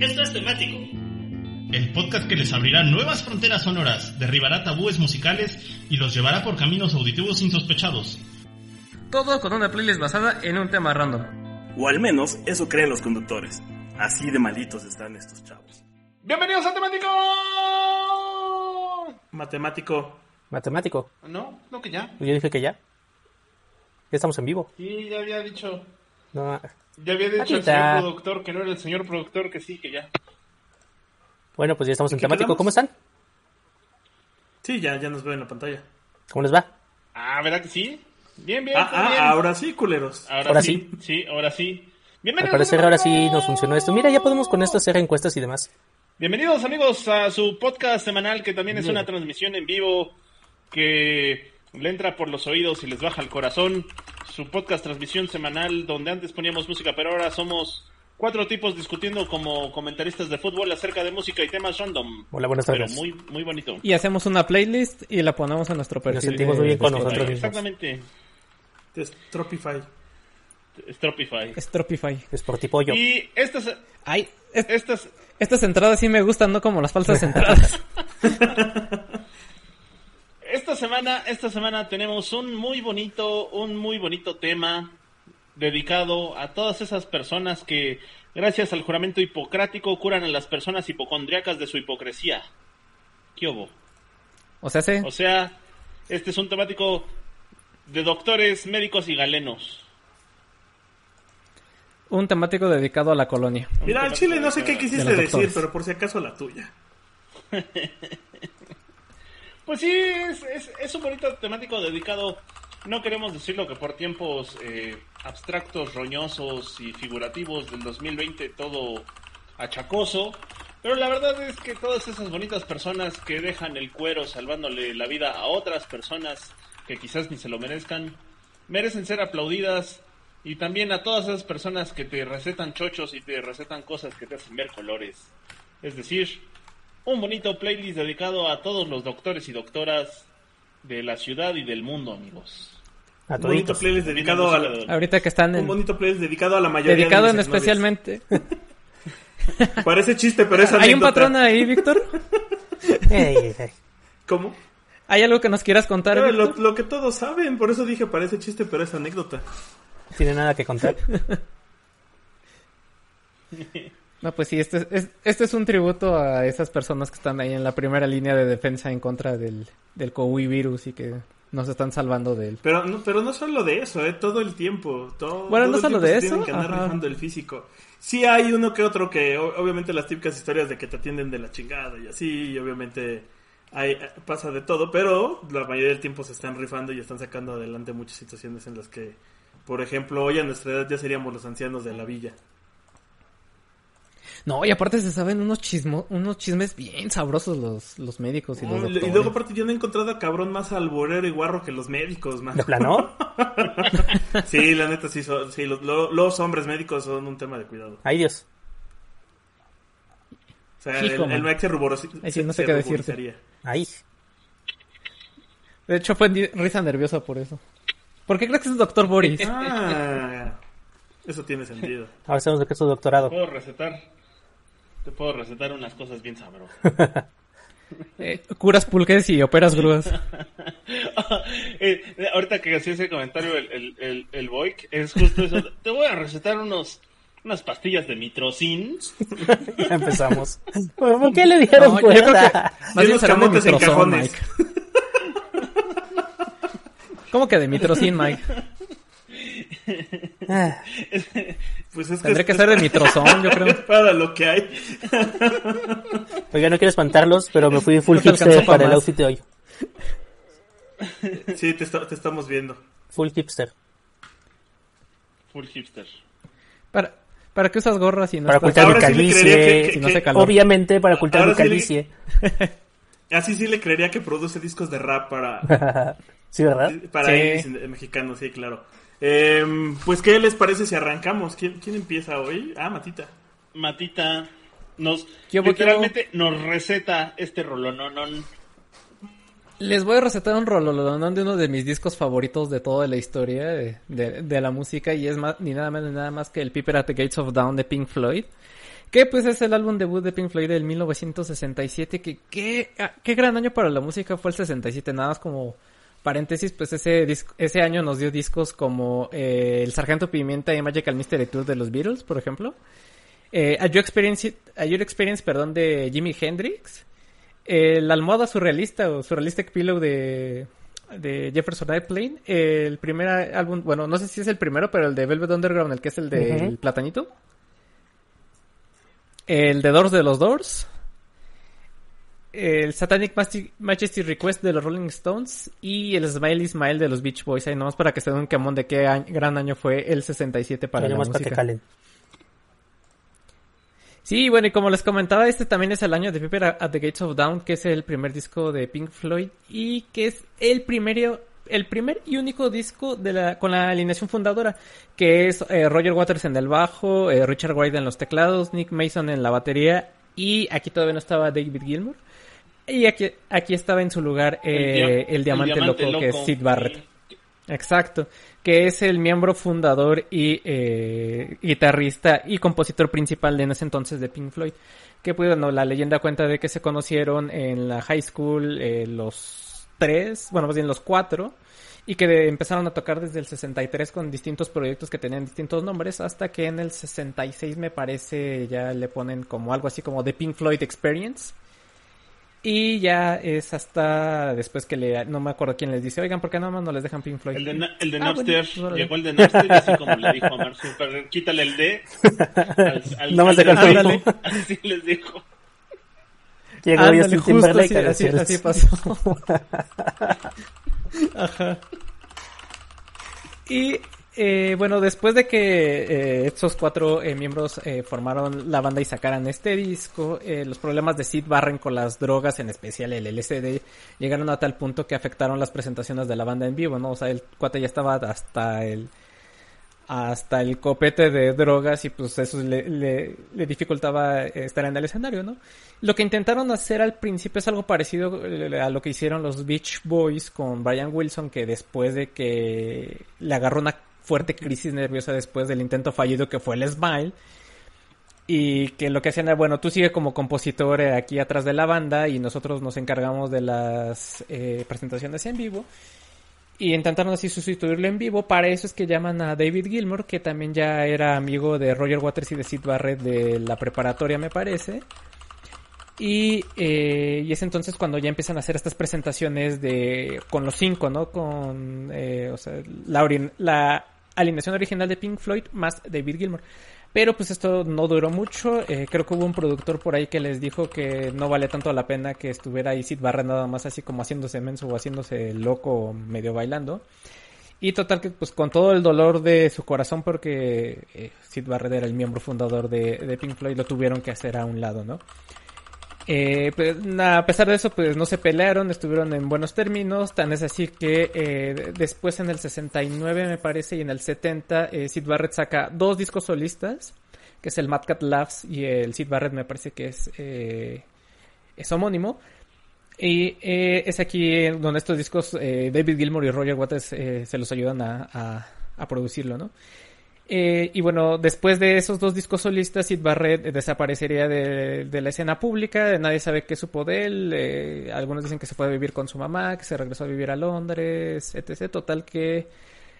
Esto es temático. El podcast que les abrirá nuevas fronteras sonoras, derribará tabúes musicales y los llevará por caminos auditivos insospechados. Todo con una playlist basada en un tema random. O al menos eso creen los conductores. Así de malitos están estos chavos. Bienvenidos a Temático. Matemático. Matemático. No, no que ya. Yo dije que ya. Ya estamos en vivo. Sí, ya había dicho. No. Ya había dicho el señor productor que no era el señor productor que sí, que ya. Bueno, pues ya estamos en temático. quedamos? ¿Cómo están? Sí, ya, ya nos veo en la pantalla. ¿Cómo les va? Ah, ¿verdad que sí? Bien, bien. Ah, ah, bien. ahora sí, culeros. Ahora, ahora sí. Sí, ahora sí. Al Bienvenidos. parecer a ahora sí nos funcionó esto. Mira, ya podemos con esto hacer encuestas y demás. Bienvenidos amigos a su podcast semanal que también es Bien. una transmisión en vivo que le entra por los oídos y les baja el corazón. Su podcast transmisión semanal donde antes poníamos música pero ahora somos cuatro tipos discutiendo como comentaristas de fútbol acerca de música y temas random. Hola, buenas Pero tardes. muy, muy bonito. Y hacemos una playlist y la ponemos en nuestro perfil. sentimos de muy bien con nosotros mismos. Exactamente. Stropify. Stropify. Stropify. Sportipollo. Y estas, Ay, es- estas, estas entradas sí me gustan, no como las falsas entradas. Esta semana, esta semana tenemos un muy bonito, un muy bonito tema dedicado a todas esas personas que, gracias al juramento hipocrático, curan a las personas hipocondriacas de su hipocresía. ¿Qué hubo? O sea, sí. O sea, este es un temático de doctores, médicos y galenos. Un temático dedicado a la colonia. Mira, al chile no sé qué quisiste de decir, doctores. pero por si acaso la tuya. Pues sí, es, un bonito temático dedicado, no queremos decirlo que por tiempos eh, abstractos, roñosos y figurativos del 2020 todo achacoso, pero la verdad es que todas esas bonitas personas que dejan el cuero salvándole la vida a otras personas que quizás ni se lo merezcan, merecen ser aplaudidas y también a todas esas personas que te recetan chochos y te recetan cosas que te hacen ver colores. Es decir, un bonito playlist dedicado a todos los doctores y doctoras de la ciudad y del mundo, amigos. A Un bonito playlist dedicado a la, Ahorita que están un en... bonito playlist dedicado a la mayoría Dedicado de en especialmente... Parece chiste, pero es ¿Hay un patrón ahí, Víctor? ¿Cómo? ¿Hay algo que nos quieras contar, lo, lo que todos saben, por eso dije parece chiste, pero es anécdota. ¿Tiene nada que contar? No, pues sí, este es, este es un tributo a esas personas que están ahí en la primera línea de defensa en contra del, del COVID virus y que nos están salvando de él. Pero no, pero no solo de eso, eh, todo el tiempo. Todo, Bueno, todo no solo de eso, que andar rifando el físico. Sí hay uno que otro que, obviamente las típicas historias de que te atienden de la chingada y así, y obviamente hay, pasa de todo, pero la mayoría del tiempo se están rifando y están sacando adelante muchas situaciones en las que, por ejemplo, hoy a nuestra edad ya seríamos los ancianos de la villa. No, y aparte se saben unos chismo, unos chismes bien sabrosos los, los médicos y los y doctores. luego aparte yo no he encontrado a cabrón más alborero y guarro que los médicos, man. ¿De plano? Sí, la neta sí, son- sí los, lo- los hombres médicos son un tema de cuidado. Ay, Dios. O sea, Hijo, el, el Mac se Ay, sí, no se sé qué decirte. Ay. De hecho, fue risa nerviosa por eso. ¿Por qué crees que es el doctor Boris? Ah, eso tiene sentido. Ahora sabemos de qué es su doctorado. Puedo recetar, te puedo recetar unas cosas bien sabrosas. Eh, curas pulques y operas grúas. Eh, ahorita que hacía ese comentario el, el, el, el Boic, es justo eso. Te voy a recetar unos unas pastillas de mitrocin. Ya empezamos. ¿Por qué le dieron No, cuerda? Más bien camotes en cajones. Mike. ¿Cómo que de mitrocin, Mike? Pues es que Tendré es- que ser de mitrozón, yo creo. es para lo que hay. Oiga, no quiero espantarlos, pero me fui full No hipster pa' para el outfit de hoy. Sí, te, está- te estamos viendo. Full hipster. Full hipster. ¿Para, ¿Para qué usas gorras si no Para ocultar mi sí que- si no hace calor? Obviamente para ocultar mi sí le- calvicie. Así sí le creería que produce discos de rap para, sí, ¿verdad? para Sí. mexicanos, sí, claro. Em, pues, ¿qué les parece si arrancamos? ¿Quién, quién empieza hoy? Ah, Matita. Matita nos ¿Qué hubo, literalmente nos receta este rolononón. Les voy a recetar un rololonón de uno de mis discos favoritos de toda la historia de, de- de la música y es más, ni nada menos ni nada más que el Piper at the Gates of Dawn de Pink Floyd. Que pues es el álbum debut de Pink Floyd del 1967. Que qué, ah, qué gran año para la música fue el 67. Nada más como paréntesis, pues ese, ese año nos dio discos como eh, El Sargento Pimienta y Magical Mystery Tour de los Beatles, por ejemplo. Eh, A Your Experience, A Your Experience, perdón, de Jimi Hendrix. Eh, la almohada surrealista o Surrealistic Pillow de, de Jefferson Airplane. Eh, el primer álbum, bueno, no sé si es el primero, pero el de Velvet Underground, el que es el del Ujú. platanito. El de Doors de los Doors. El Satanic Majesty Request de los Rolling Stones. Y el Smiley Smile de los Beach Boys. Ahí nomás para que se den un camón de qué año- gran año fue el 67 para Para la para que calen. Sí, bueno, y como les comentaba, este también es el año de Piper at the Gates of Dawn, que es el primer disco de Pink Floyd y que es el primero, el primer y único disco de la, con la alineación fundadora, que es eh, Roger Waters en el bajo, eh, Richard Wright en los teclados, Nick Mason en la batería y aquí todavía no estaba David Gilmour. Y aquí, aquí estaba en su lugar eh, el, dia- diamante, loco, que es. Sid Barrett. Exacto, que es el miembro fundador y eh, guitarrista y compositor principal de en ese entonces de Pink Floyd. Que pues, bueno, la leyenda cuenta de que se conocieron en la high school eh, los tres, bueno, más bien los cuatro, y que de- empezaron a tocar desde el 63 con distintos proyectos que tenían distintos nombres, hasta que en el 66 me parece ya le ponen como algo así como The Pink Floyd Experience. Y ya es hasta después que le, no me acuerdo quién les dice, oigan, ¿por qué nada más no les dejan Pink Floyd? El de, el de Ah, Napster, bueno, llegó el de Napster y así como le dijo a Mark Zuckerberg, quítale el D. Al, al- No más al- Facebook. Así les dijo. Llegó Ándale, Justin justo Timberlake así, así, así pasó. Ajá. Y eh, bueno, después de que eh, estos cuatro eh, miembros eh, formaron la banda y sacaran este disco, eh, los problemas de Sid Barren con las drogas, en especial el LSD, llegaron a tal punto que afectaron las presentaciones de la banda en vivo, ¿no? O sea, el cuate ya estaba hasta el hasta el copete de drogas y pues eso le, dificultaba estar en el escenario, ¿no? Lo que intentaron hacer al principio es algo parecido a lo que hicieron los Beach Boys con Brian Wilson, que después de que le agarró una fuerte crisis nerviosa después del intento fallido que fue el Smile, y que lo que hacían era, bueno, tú sigue como compositor eh, aquí atrás de la banda y nosotros nos encargamos de las eh, presentaciones en vivo. Y intentaron así sustituirlo en vivo. Para eso es que llaman a David Gilmour, que también ya era amigo de Roger Waters y de Sid Barrett de la preparatoria, me parece. Y, eh, y es entonces cuando ya empiezan a hacer estas presentaciones de con los cinco, ¿no? Con eh, o sea, la, la alineación original de Pink Floyd más David Gilmour. Pero pues esto no duró mucho. eh, creo que hubo un productor por ahí que les dijo que no vale tanto la pena que estuviera ahí Sid Barrett nada más así como haciéndose menso o haciéndose loco medio bailando. Y total que pues con todo el dolor de su corazón porque eh, Sid Barrett era el miembro fundador de Pink Floyd lo tuvieron que hacer a un lado, ¿no? Eh, pues, a pesar de eso, pues no se pelearon, estuvieron en buenos términos, tan es así que eh, después en el 69 me parece y en el 70 eh, Sid Barrett saca dos discos solistas, que es el Mad Cat Laughs y el Sid Barrett me parece que es, eh, es homónimo. Y eh, es aquí donde estos discos eh, David Gilmour y Roger Waters se los ayudan a- a producirlo, ¿no? Eh, y bueno, después de esos dos discos solistas, Sid Barrett eh, desaparecería de, la escena pública, nadie sabe qué supo de él, eh, algunos dicen que se fue a vivir con su mamá, que se regresó a vivir a Londres, etc. Total que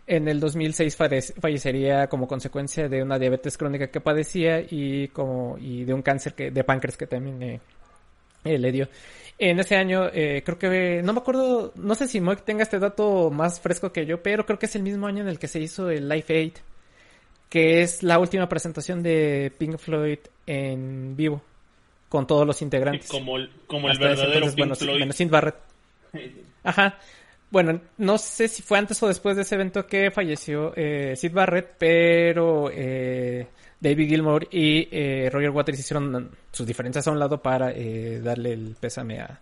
en el 2006 fallec- fallecería como consecuencia de una diabetes crónica que padecía y como y de un cáncer que, de páncreas que también eh, le dio. En ese año, eh, creo que, no me acuerdo, no sé si Moik tenga este dato más fresco que yo, pero creo que es el mismo año en el que se hizo el Life Aid, que es la última presentación de Pink Floyd en vivo, con todos los integrantes. Como el, como el Hasta verdadero entonces, Pink bueno, Floyd. menos Sid Barrett. Ajá. Bueno, no sé si fue antes o después de ese evento que falleció eh, Sid Barrett, pero eh, David Gilmour y eh, Roger Waters hicieron sus diferencias a un lado para eh, darle el pésame a,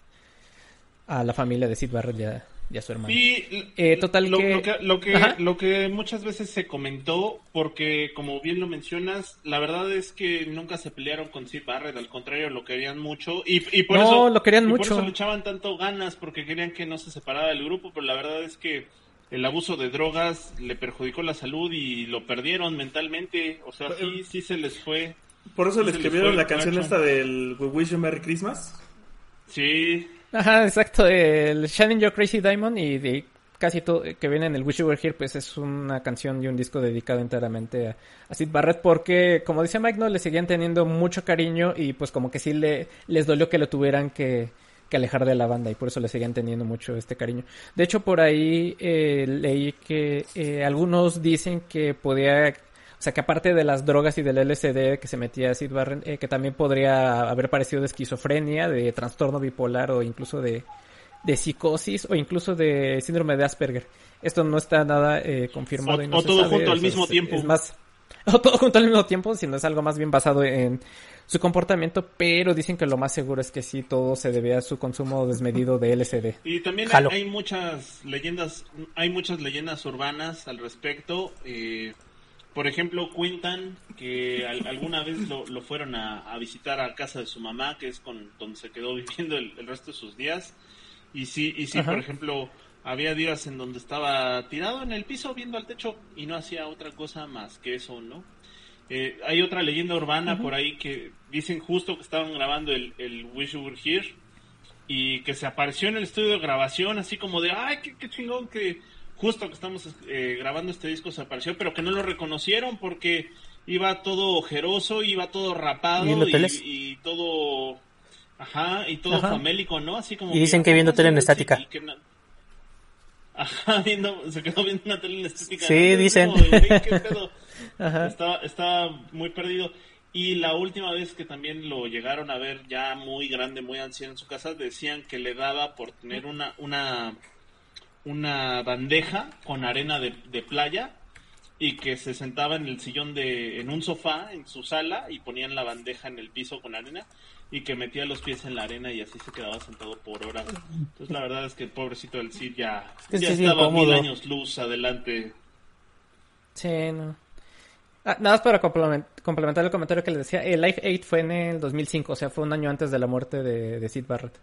a la familia de Sid Barrett y a, y a su hermano. Y Eh, total lo, que- lo que lo que Ajá. lo que muchas veces se comentó porque como bien lo mencionas, la verdad es que nunca se pelearon con Sid Barrett, al contrario lo querían mucho y, y por No, eso lo querían y mucho. Por eso le echaban tanto ganas porque querían que no se separara del grupo, pero la verdad es que el abuso de drogas le perjudicó la salud y lo perdieron mentalmente, o sea, sí sí se les fue Por eso le Se les escribieron la canción esta del We Wish You Merry Christmas. Sí, Ajá, exacto. El Shining Your Crazy Diamond y de casi todo que viene en el Wish You Were Here, pues es una canción y un disco dedicado enteramente a, a Sid Barrett porque, como dice Mike, no le seguían teniendo mucho cariño y pues como que sí le, les dolió que lo tuvieran que, que alejar de la banda y por eso le seguían teniendo mucho este cariño. De hecho, por ahí eh, leí que eh, algunos dicen que podía sea, que aparte de las drogas y del LSD que se metía Sid Barrett, eh, que también podría haber parecido de esquizofrenia, de trastorno bipolar o incluso de, de psicosis o incluso de síndrome de Asperger. Esto no está nada eh, confirmado. O- y no o se todo sabe, junto al o sea, mismo es- tiempo. Es más, o todo junto al mismo tiempo, sino es algo más bien basado en su comportamiento, pero dicen que lo más seguro es que sí, todo se debe a su consumo desmedido de LSD. Y también hay, hay muchas leyendas, hay muchas leyendas urbanas al respecto. eh, por ejemplo, cuentan que al- alguna vez lo, lo fueron a, a visitar a casa de su mamá, que es con donde se quedó viviendo el, el resto de sus días. Y sí, y sí, Ajá. por ejemplo, había días en donde estaba tirado en el piso viendo al techo y no hacía otra cosa más que eso, ¿no? Eh, hay otra leyenda urbana por ahí que dicen justo que estaban grabando el, el Wish You Were Here y que se apareció en el estudio de grabación así como de, ay, qué, qué chingón que justo que estamos eh, grabando este disco se apareció, pero que no lo reconocieron porque iba todo ojeroso, iba todo rapado ¿Viendo y, todo, ajá, y todo Ajá. famélico, ¿no? Así como Y dicen que viendo tele en estática. y que Ajá, viendo, se quedó viendo una tele en estática. Sí, ¿no? Dicen. como muy perdido. Y la última vez que también lo llegaron a ver ya muy grande, muy anciano en su casa, decían que le daba por tener una, una, una bandeja con arena de, de playa y que se sentaba en el sillón de, en un sofá en su sala y ponían la bandeja en el piso con arena y que metía los pies en la arena y así se quedaba sentado por horas. Entonces la verdad es que el pobrecito del Cid ya, que ya sí es estaba mil años luz adelante. Sí, no. Ah, nada más para complement- complementar el comentario que les decía, el Life 8 fue en el 2005, o sea, fue un año antes de la muerte de, de Sid Barrett.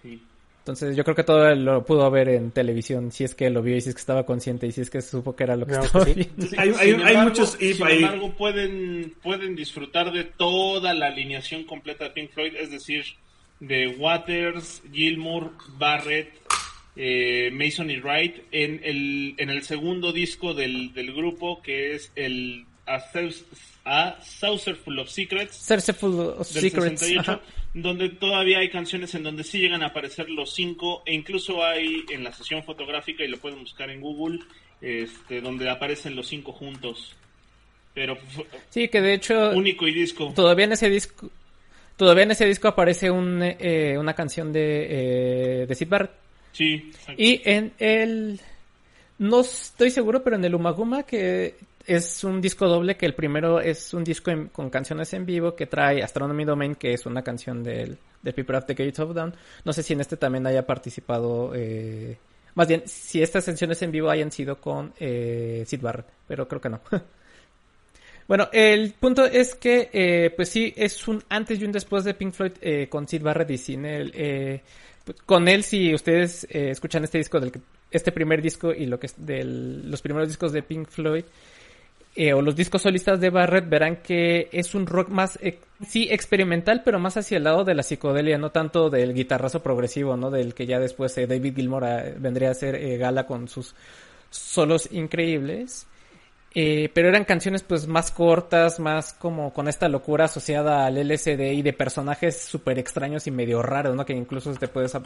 Sí. Entonces yo creo que todo lo pudo ver en televisión, si es que lo vio y si es que estaba consciente y si es que supo que era lo que que estaba sí. viendo. Sí, Hay- hay- muchos if sin ahí. embargo, pueden, pueden disfrutar de toda la alineación completa de Pink Floyd, es decir, de Waters, Gilmour, Barrett, eh, Mason y Wright en el, en el segundo disco del, del grupo, que es el A, A Saucer Full of Secrets Full of del Secrets. 68, ajá. donde todavía hay canciones en donde sí llegan a aparecer los cinco, e incluso hay en la sesión fotográfica, y lo pueden buscar en Google, este, donde aparecen los cinco juntos. Pero Sí, que de hecho único y disco. todavía en ese disco todavía en ese disco aparece un, eh, una canción de, eh, de Sid Barrett. Sí, exacto. Y en el no estoy seguro, pero en el Umaguma que es un disco doble que el primero es un disco en- con canciones en vivo que trae Astronomy Domain, que es una canción del, del People of the Gates of Dawn. No sé si en este también haya participado, eh, más bien, si estas canciones en vivo hayan sido con eh, Sid Barrett, pero creo que no. Bueno, el punto es que, eh, pues sí, es un antes y un después de Pink Floyd eh, con Sid Barrett y sin eh, pues, con él, si ustedes eh, escuchan este disco, del este primer disco y lo que es de los primeros discos de Pink Floyd, eh, o los discos solistas de Barrett, verán que es un rock más, eh, sí, experimental, pero más hacia el lado de la psicodelia, no tanto del guitarrazo progresivo, ¿no? Del que ya después eh, David Gilmour eh, vendría a eh, gala con sus solos increíbles. Pero eran canciones pues más cortas, más como con esta locura asociada al LSD y de personajes súper extraños y medio raros, ¿no? Que incluso te puedes,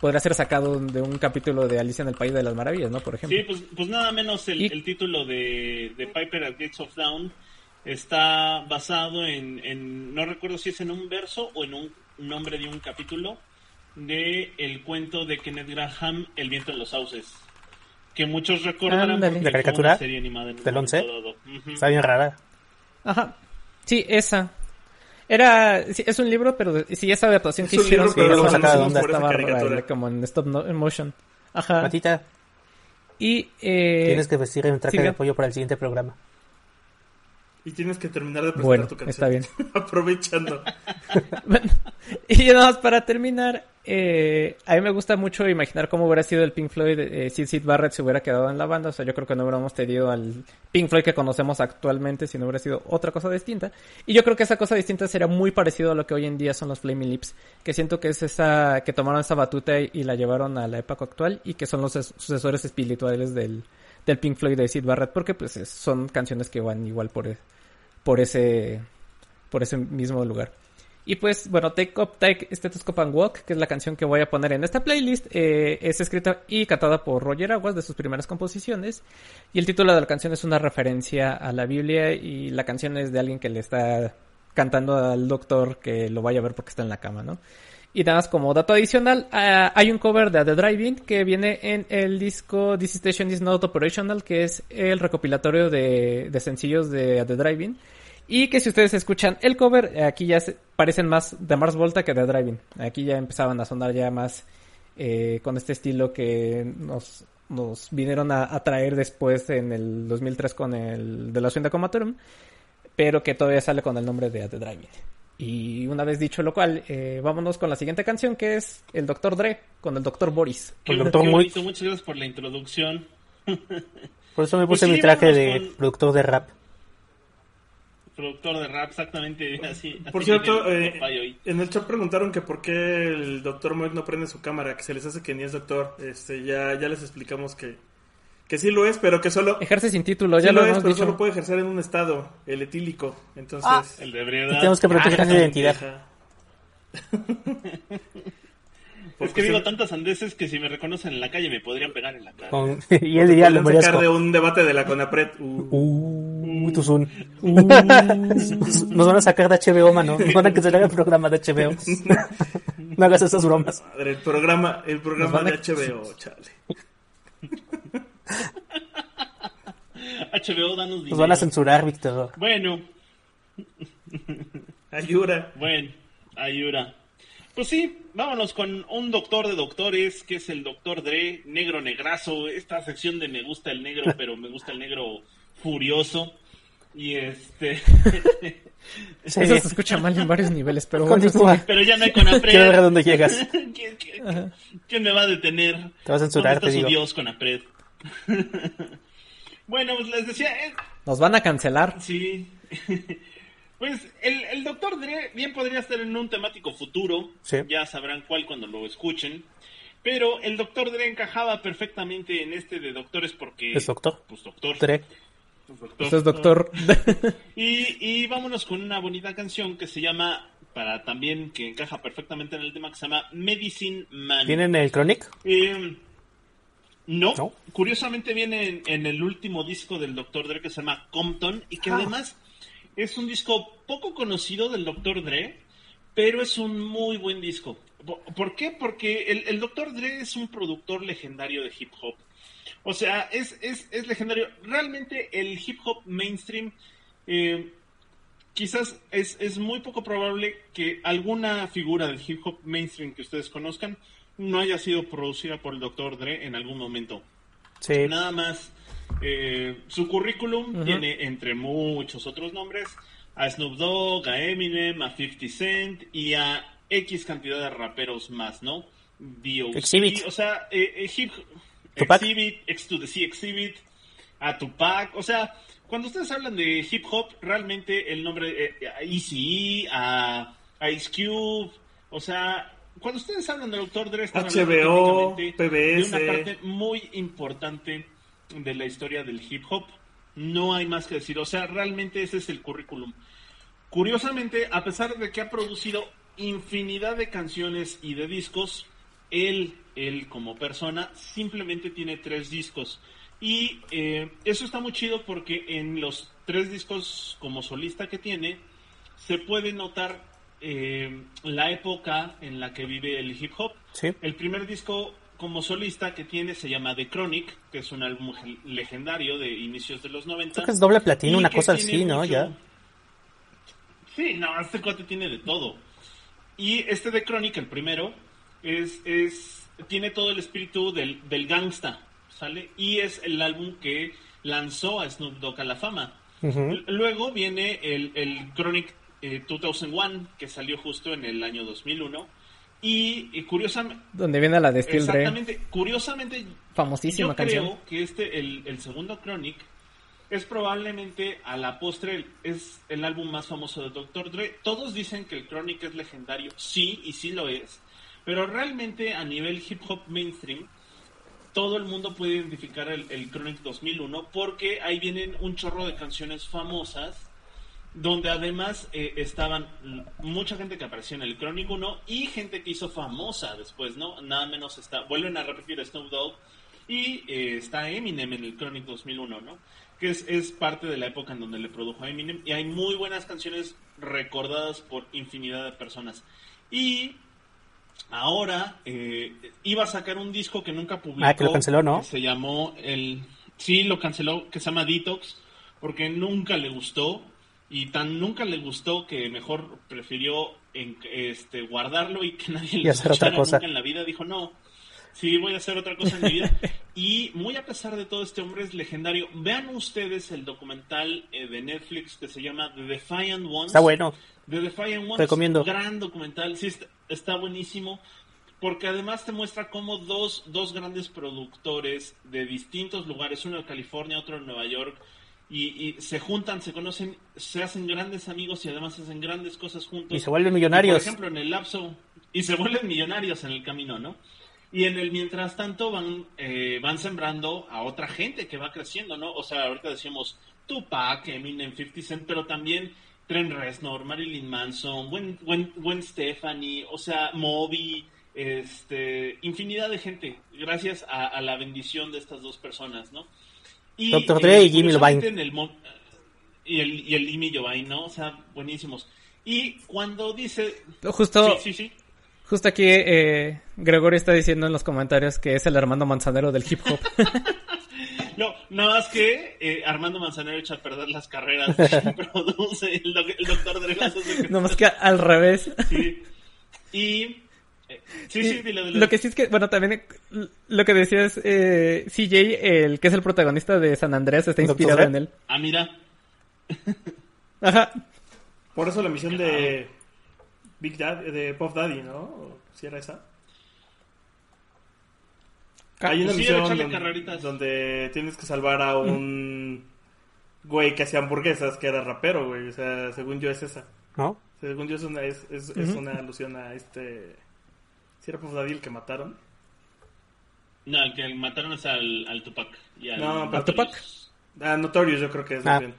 podría ser sacado de un capítulo de Alicia en el País de las Maravillas, ¿no? Por ejemplo. Sí, pues, pues nada menos el, Y- el título de, de Piper at Gates of Dawn está basado en, en, no recuerdo si es en un verso o en un nombre de un capítulo de el cuento de Kenneth Graham, El viento en los sauces. Que muchos recordarán porque ¿La caricatura? serie animada en ¿Del momento 11? dado. Ujú. Está bien rara. Ajá. Sí, esa. Era, sí, es un libro, pero sí, esa adaptación que Es un hicieron libro, pero estaba rara, como en stop motion. Ajá. Matita, Y, eh, tienes que vestir en traje de pollo para el siguiente programa. Y tienes que terminar de presentar Bueno, tu canción. está bien. Aprovechando. Bueno, y nada más para terminar, eh, a mí me gusta mucho imaginar cómo hubiera sido el Pink Floyd eh, si Sid Barrett se hubiera quedado en la banda. O sea, yo creo que no hubiéramos tenido al Pink Floyd que conocemos actualmente si no hubiera sido otra cosa distinta. Y yo creo que esa cosa distinta sería muy parecido a lo que hoy en día son los Flaming Lips, que siento que es esa, que tomaron esa batuta y, y la llevaron a la época actual y que son los sucesores espirituales del, del Pink Floyd de Sid Barrett, porque pues es- son canciones que van igual por, por ese, por ese mismo lugar. Y pues, bueno, Take Up, Take Stethoscope and Walk, que es la canción que voy a poner en esta playlist, eh, es escrita y cantada por Roger Aguas de sus primeras composiciones. Y el título de la canción es una referencia a la Biblia y la canción es de alguien que le está cantando al doctor que lo vaya a ver porque está en la cama, ¿no? Y nada más como dato adicional, ah, hay un cover de The Drive-In que viene en el disco This Station Is Not Operational, que es el recopilatorio de, de sencillos de The Drive-In. Y que si ustedes escuchan el cover, aquí ya se- parecen más de Mars Volta que de Driving. Aquí ya empezaban a sonar ya más eh, con este estilo que nos, nos vinieron a, a traer después en el 2003 con el de la Hacienda Comatorum, pero que todavía sale con el nombre de The Driving. Y una vez dicho lo cual, eh, vámonos con la siguiente canción que es el Dr. Dre con el Dr. Boris. Qué, El doctor bonito, muchas gracias por la introducción. Por eso me Pues puse sí, mi traje de con- productor de rap. Productor de rap, exactamente así. Por así cierto, eh, en el chat preguntaron que por qué el doctor Moek no prende su cámara, que se les hace que ni es doctor. Este, ya, ya les explicamos que, que sí lo es, pero que solo, Ejerce sin título, sí ya lo lo es, pero dicho. solo puede ejercer en un estado, el etílico. Entonces, Ah. El de Y ebriedad. tenemos que proteger su identidad. Es que digo tantas andeses que si me reconocen en la calle me podrían pegar en la cara. Con- y él diría, lo sacar de un debate de la CONAPRED. Uh, Uh, Tuzun. Nos van a sacar de HBO, mano. Nos van a cancelar el programa de HBO. No hagas esas bromas. madre, el programa, el programa de a- HBO, chale. HBO, danos dinero. Nos van a censurar, Víctor. Bueno, Ayura. bueno, ayuda. Pues sí, vámonos con un doctor de doctores, que es el doctor Dre, negro negrazo. Esta sección de me gusta el negro, pero me gusta el negro furioso. Y este... Sí. Eso se escucha mal en varios niveles, pero bueno, Continúa. pero ya no hay Conapred. Quiero ver a dónde llegas. ¿Quién, quién- quién me va a detener? Te va a censurar, ¿Dónde te digo. Dios Conapred? bueno, pues les decía, eh, nos van a cancelar. Sí. Pues el, el Doctor Dre bien podría estar en un temático futuro. Sí. Ya sabrán cuál cuando lo escuchen. Pero el Doctor Dre encajaba perfectamente en este de doctores porque... Es doctor. Pues doctor. Dre. Doctor. Usted es doctor. Y, y vámonos con una bonita canción que se llama, para también que encaja perfectamente en el tema, que se llama Medicine Man. ¿Viene en el Chronic? Eh, no. No. curiosamente viene en, en el último disco del Dr. Dre que se llama Compton y que Ah. además es un disco poco conocido del Dr. Dre, pero es un muy buen disco. Po- ¿Por qué? Porque el, el Dr. Dre es un productor legendario de hip hop. O sea, es, es, es legendario. Realmente el hip hop mainstream eh, quizás es, es muy poco probable que alguna figura del hip hop mainstream que ustedes conozcan no haya sido producida por el Dr. Dre en algún momento. Sí. Nada más, eh, su currículum tiene, entre muchos otros nombres, a Snoop Dogg, a Eminem, a 50 Cent y a X cantidad de raperos más, ¿no? D.O.C., Exhibit. O sea, eh, eh, hip, Tupac. Exhibit, X to the C Exhibit, a Tupac, o sea, cuando ustedes hablan de hip hop, realmente el nombre eh, a Eazy-E, a, a Ice Cube, o sea, cuando ustedes hablan del Dr. Dre, están HBO, técnicamente de PBS. una parte muy importante de la historia del hip hop. No hay más que decir, o sea, realmente ese es el currículum. Curiosamente, a pesar de que ha producido infinidad de canciones y de discos, él, él como persona, simplemente tiene tres discos. Y eh, eso está muy chido porque en los tres discos como solista que tiene, se puede notar eh, la época en la que vive el hip hop. Sí. El primer disco como solista que tiene se llama The Chronic, que es un álbum ge- legendario de inicios de los 90. Creo que es doble platino, una cosa así, ¿no? mucho- Ya. Sí, no, este cuate tiene de todo. Y este de Chronic, el primero, es, es tiene todo el espíritu del, del gangsta, ¿sale? Y es el álbum que lanzó a Snoop Dogg a la fama. Luego viene el, el Chronic eh, 2001, que salió justo en el año 2001. Y, y curiosamente, Donde viene la de Steel exactamente, curiosamente, Famosísima yo canción. creo que este, el, el segundo Chronic, es probablemente a la postre el- es el álbum más famoso de Dr. Dre. Todos dicen que el Chronic es legendario, sí, y sí lo es, pero realmente a nivel hip hop mainstream, todo el mundo puede identificar el, el Chronic 2001 porque ahí vienen un chorro de canciones famosas donde además eh, estaban mucha gente que apareció en el Chronic 1 y gente que hizo famosa después, ¿no? Nada menos está, vuelven a repetir Snoop Dogg y eh, está Eminem en el Chronic 2001, ¿no? Que es, es parte de la época en donde le produjo Eminem y hay muy buenas canciones recordadas por infinidad de personas. Y ahora eh, iba a sacar un disco que nunca publicó. Ah, que lo canceló, ¿no? se llamó el... Sí, lo canceló, que se llama Detox, porque nunca le gustó y tan nunca le gustó que mejor prefirió en- este, guardarlo y que nadie lo hacer otra escuchara cosa. nunca en la vida. Dijo, no, sí, voy a hacer otra cosa en mi vida. Y muy a pesar de todo, este hombre es legendario. Vean ustedes el documental eh, de Netflix que se llama The Defiant Ones. Está bueno. The Defiant Ones. Recomiendo. Gran documental, sí, está, buenísimo. Porque además te muestra cómo dos, dos grandes productores de distintos lugares, uno de California, otro de Nueva York, y, y se juntan, se conocen, se hacen grandes amigos y además hacen grandes cosas juntos. Y se vuelven millonarios. Por ejemplo, en el lapso, y se vuelven millonarios en el camino, ¿no? Y en el mientras tanto van, eh, van sembrando a otra gente que va creciendo, ¿no? O sea, ahorita decíamos Tupac, Eminem, 50 Cent, pero también Trent Reznor, Marilyn Manson, Gwen, Gwen, Gwen Stefani, o sea, Moby, este, infinidad de gente, gracias a, a la bendición de estas dos personas, ¿no? Y, Dr. Dre y Jimmy en el mo- y el, y el Jimmy Iovine, ¿no? O sea, buenísimos. Y cuando dice... Justo, Sí, sí, sí. Justo aquí eh, Gregorio está diciendo en los comentarios que es el Armando Manzanero del hip hop. No, nada más que eh, Armando Manzanero echa a perder las carreras de quien produce el, doc- el doctor Dre. las que- no más que al revés. Sí. Y... eh, sí, sí, dile, dile. Lo que sí es que, bueno, también eh, lo que decías, eh, CJ, el que es el protagonista de San Andreas, está ¿Dr. inspirado en él. Ah, mira. Ajá. Por eso la misión de Big Daddy, de Puff Daddy, ¿no? Si era esa. Hay una sí, misión donde, tienes que salvar a un güey que hacía hamburguesas, que era rapero, güey. O sea, según yo es esa. ¿No? Según yo es una, es, es, es una alusión a este... Si era Puff Daddy el que mataron. No, el que mataron es al, al Tupac. Y al, No, ¿al Tupac? Ah, Notorious yo creo que es Ah. bien.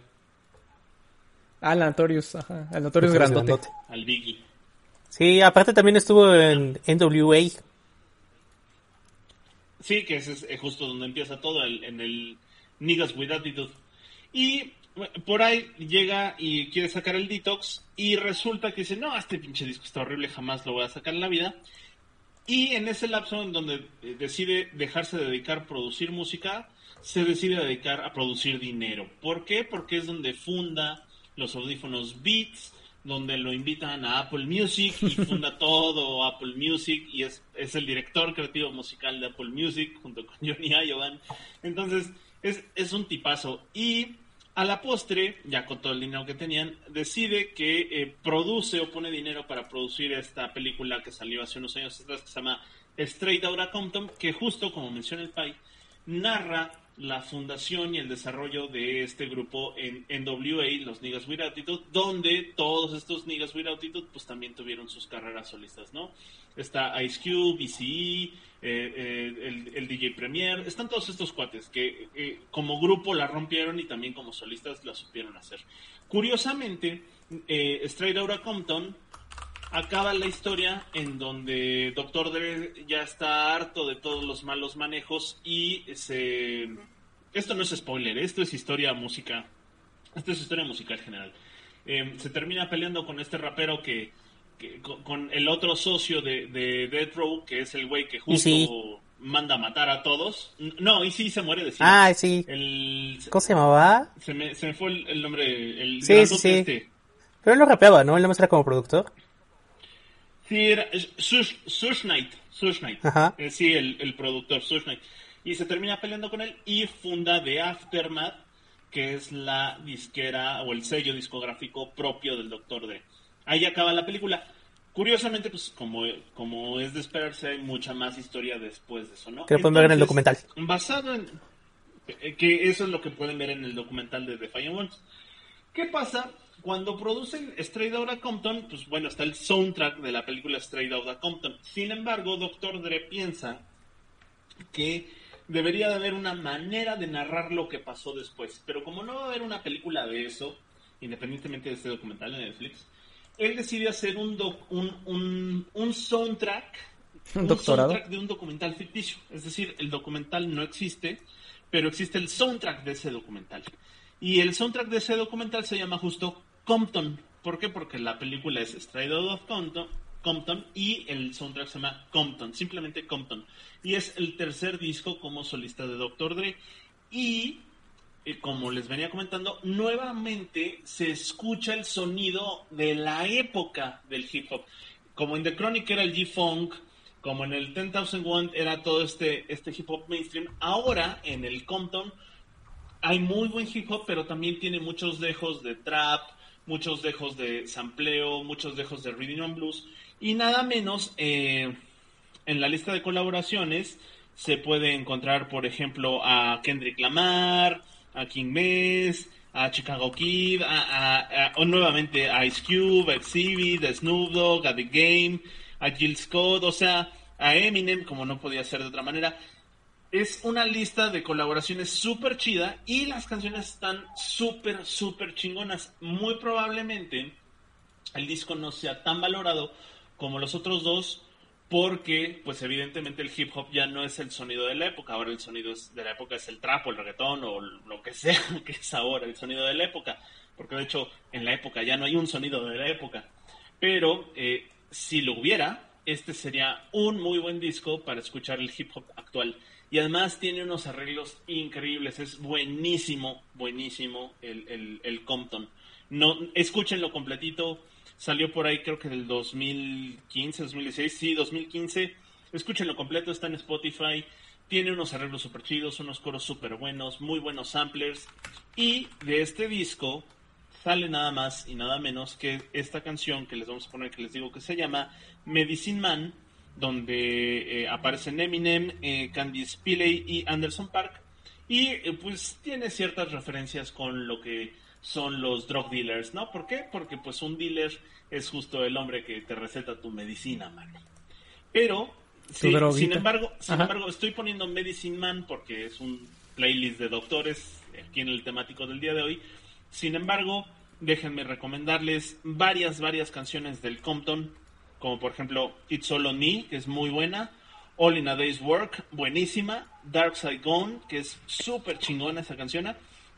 Ah, el Notorious, ajá. El Notorious grandote. grandote. Al Biggie. Sí, aparte también estuvo en NWA. Sí, que ese es eh, justo donde empieza todo, el- en el Niggas with Attitude. Y bueno, por ahí llega y quiere sacar el detox y resulta que dice, no, este pinche disco está horrible, jamás lo voy a sacar en la vida. Y en ese lapso en donde eh, decide dejarse de dedicar a producir música, se decide dedicar a producir dinero. ¿Por qué? Porque es donde funda los audífonos Beats, donde lo invitan a Apple Music y funda todo Apple Music y es, es el director creativo musical de Apple Music junto con Johnny Iovine. Entonces, es, es un tipazo. Y a la postre, ya con todo el dinero que tenían, decide que eh, produce o pone dinero para producir esta película que salió hace unos años atrás que se llama Straight Outta Compton, que justo como menciona el Pai, narra la fundación y el desarrollo de este grupo en NWA, los Niggas With Attitude, donde todos estos Niggas With Attitude pues también tuvieron sus carreras solistas, ¿no? Está Ice Cube, BCE, eh, eh, el, DJ Premier, están todos estos cuates que eh, como grupo la rompieron y también como solistas la supieron hacer. Curiosamente, eh, Straight Outta Compton acaba la historia en donde Dr. Dre ya está harto de todos los malos manejos y se... Esto no es spoiler, esto es historia música. Esto es historia musical general. Eh, se termina peleando con este rapero que... que- con, con el otro socio de, de Death Row, que es el güey que justo manda a matar a todos. No, y sí se muere de sí. Ah, sí. El, ¿Cómo se llamaba? se, me, se me fue el, el nombre, el Sí, sí, sí. este. Pero él lo rapeaba, ¿no? Él no era como productor. Sí, era Sush, Sush Knight. Sush Knight. Eh, sí, el, el productor Sush Knight. Y se termina peleando con él y funda The Aftermath, que es la disquera o el sello discográfico propio del Dr. Dre. Ahí acaba la película. Curiosamente, pues como, como es de esperarse, hay mucha más historia después de eso, ¿no? Que lo pueden ver en el documental. Basado en... eh, Que eso es lo que pueden ver en el documental de The Fire Ones. ¿Qué pasa? Cuando producen Straight Outta Compton, pues bueno, está el soundtrack de la película Straight Outta Compton. Sin embargo, Dr. Dre piensa que debería de haber una manera de narrar lo que pasó después. Pero como no va a haber una película de eso, independientemente de este documental de Netflix, él decide hacer un, doc- un, un, un soundtrack, Un doctorado. soundtrack de un documental ficticio. Es decir, el documental no existe, pero existe el soundtrack de ese documental. Y el soundtrack de ese documental se llama justo Compton. ¿Por qué? Porque la película es Straight Outta Compton, Compton y el soundtrack se llama Compton, simplemente Compton. Y es el tercer disco como solista de Dr. Dre. Y eh, como les venía comentando, nuevamente se escucha el sonido de la época del hip hop. Como en The Chronic era el G-Funk, como en el 10,001 era todo este, este hip hop mainstream, ahora en el Compton hay muy buen hip hop, pero también tiene muchos dejos de trap, muchos dejos de sampleo, muchos dejos de rhythm and blues, y nada menos eh, en la lista de colaboraciones se puede encontrar, por ejemplo, a Kendrick Lamar, a King Mess, a Chicago Kid, a, a- o nuevamente a Ice Cube, a Exhibit, a Snoop Dogg, a The Game, a Jill Scott, o sea, a Eminem, como no podía ser de otra manera. Es una lista de colaboraciones súper chida y las canciones están súper, súper chingonas. Muy probablemente el disco no sea tan valorado como los otros dos porque, pues evidentemente el hip hop ya no es el sonido de la época. Ahora el sonido de la época es el trap o el reggaetón o lo que sea que es ahora el sonido de la época. Porque de hecho en la época ya no hay un sonido de la época. Pero eh, si lo hubiera, este sería un muy buen disco para escuchar el hip hop actual. Y además tiene unos arreglos increíbles. Es buenísimo, buenísimo el, el, el Compton. No, escúchenlo completito. Salió por ahí creo que del 2015, 2016. Sí, 2015. Escúchenlo completo, está en Spotify. Tiene unos arreglos super chidos, unos coros super buenos, muy buenos samplers. Y de este disco sale nada más y nada menos que esta canción que les vamos a poner, que les digo que se llama Medicine Man, donde eh, aparecen Eminem, eh, Candice Pilley y Anderson Park. Y eh, pues tiene ciertas referencias con lo que son los drug dealers, ¿no? ¿Por qué? Porque pues un dealer es justo el hombre que te receta tu medicina, mano. Pero, sí, sin embargo, sin Ajá. embargo, estoy poniendo Medicine Man porque es un playlist de doctores aquí en el temático del día de hoy. Sin embargo, déjenme recomendarles varias, varias canciones del Compton, como por ejemplo It's All On Me, que es muy buena, All In A Day's Work, buenísima, Dark Side Gone, que es súper chingona esa canción,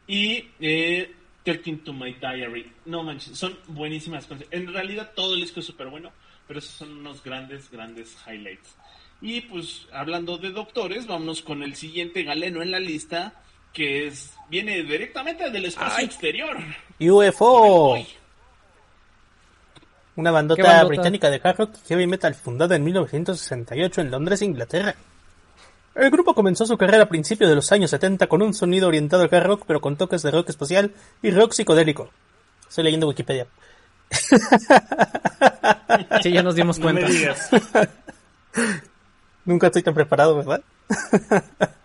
y eh, 13 to My Diary. No manches, son buenísimas canciones. En realidad todo el disco es súper bueno, pero esos son unos grandes, grandes highlights. Y pues hablando de doctores, vámonos con el siguiente galeno en la lista, que es viene directamente del espacio exterior. UFO. Una bandota, británica de hard rock y heavy metal fundada en 1968 en Londres, Inglaterra. El grupo comenzó su carrera a principios de los años 70 con un sonido orientado al hard rock pero con toques de rock espacial y rock psicodélico. Estoy leyendo Wikipedia. Sí, ya nos dimos cuenta. Nunca estoy tan preparado, ¿verdad?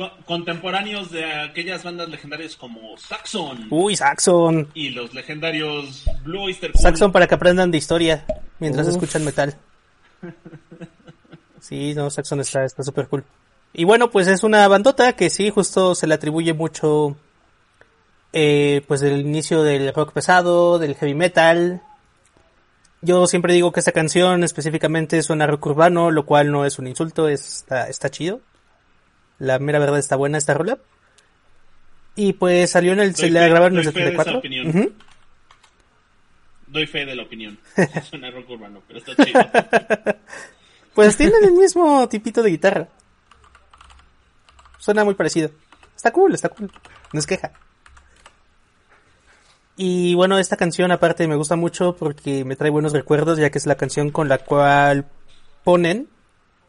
Co- contemporáneos de aquellas bandas legendarias como Saxon Uy, Saxon. y los legendarios Blue Oyster Cult. Saxon para que aprendan de historia mientras Uf. escuchan metal. Sí, no, Saxon está está súper cool. Y bueno, pues es una bandota que sí, justo se le atribuye mucho, eh, pues del inicio del rock pesado, del heavy metal. Yo siempre digo que esta canción específicamente suena a rock urbano, lo cual no es un insulto, está, está chido. La mera verdad está buena esta rola. Y pues salió en el, Doy se la fe- grabaron en doy el fe de esa 74. opinión. Ujú. Doy fe de la opinión. Suena rock urbano, pero está chido. Pues tienen el mismo tipito de guitarra. Suena muy parecido. Está cool, está cool. No es queja. Y bueno, esta canción aparte me gusta mucho porque me trae buenos recuerdos ya que es la canción con la cual ponen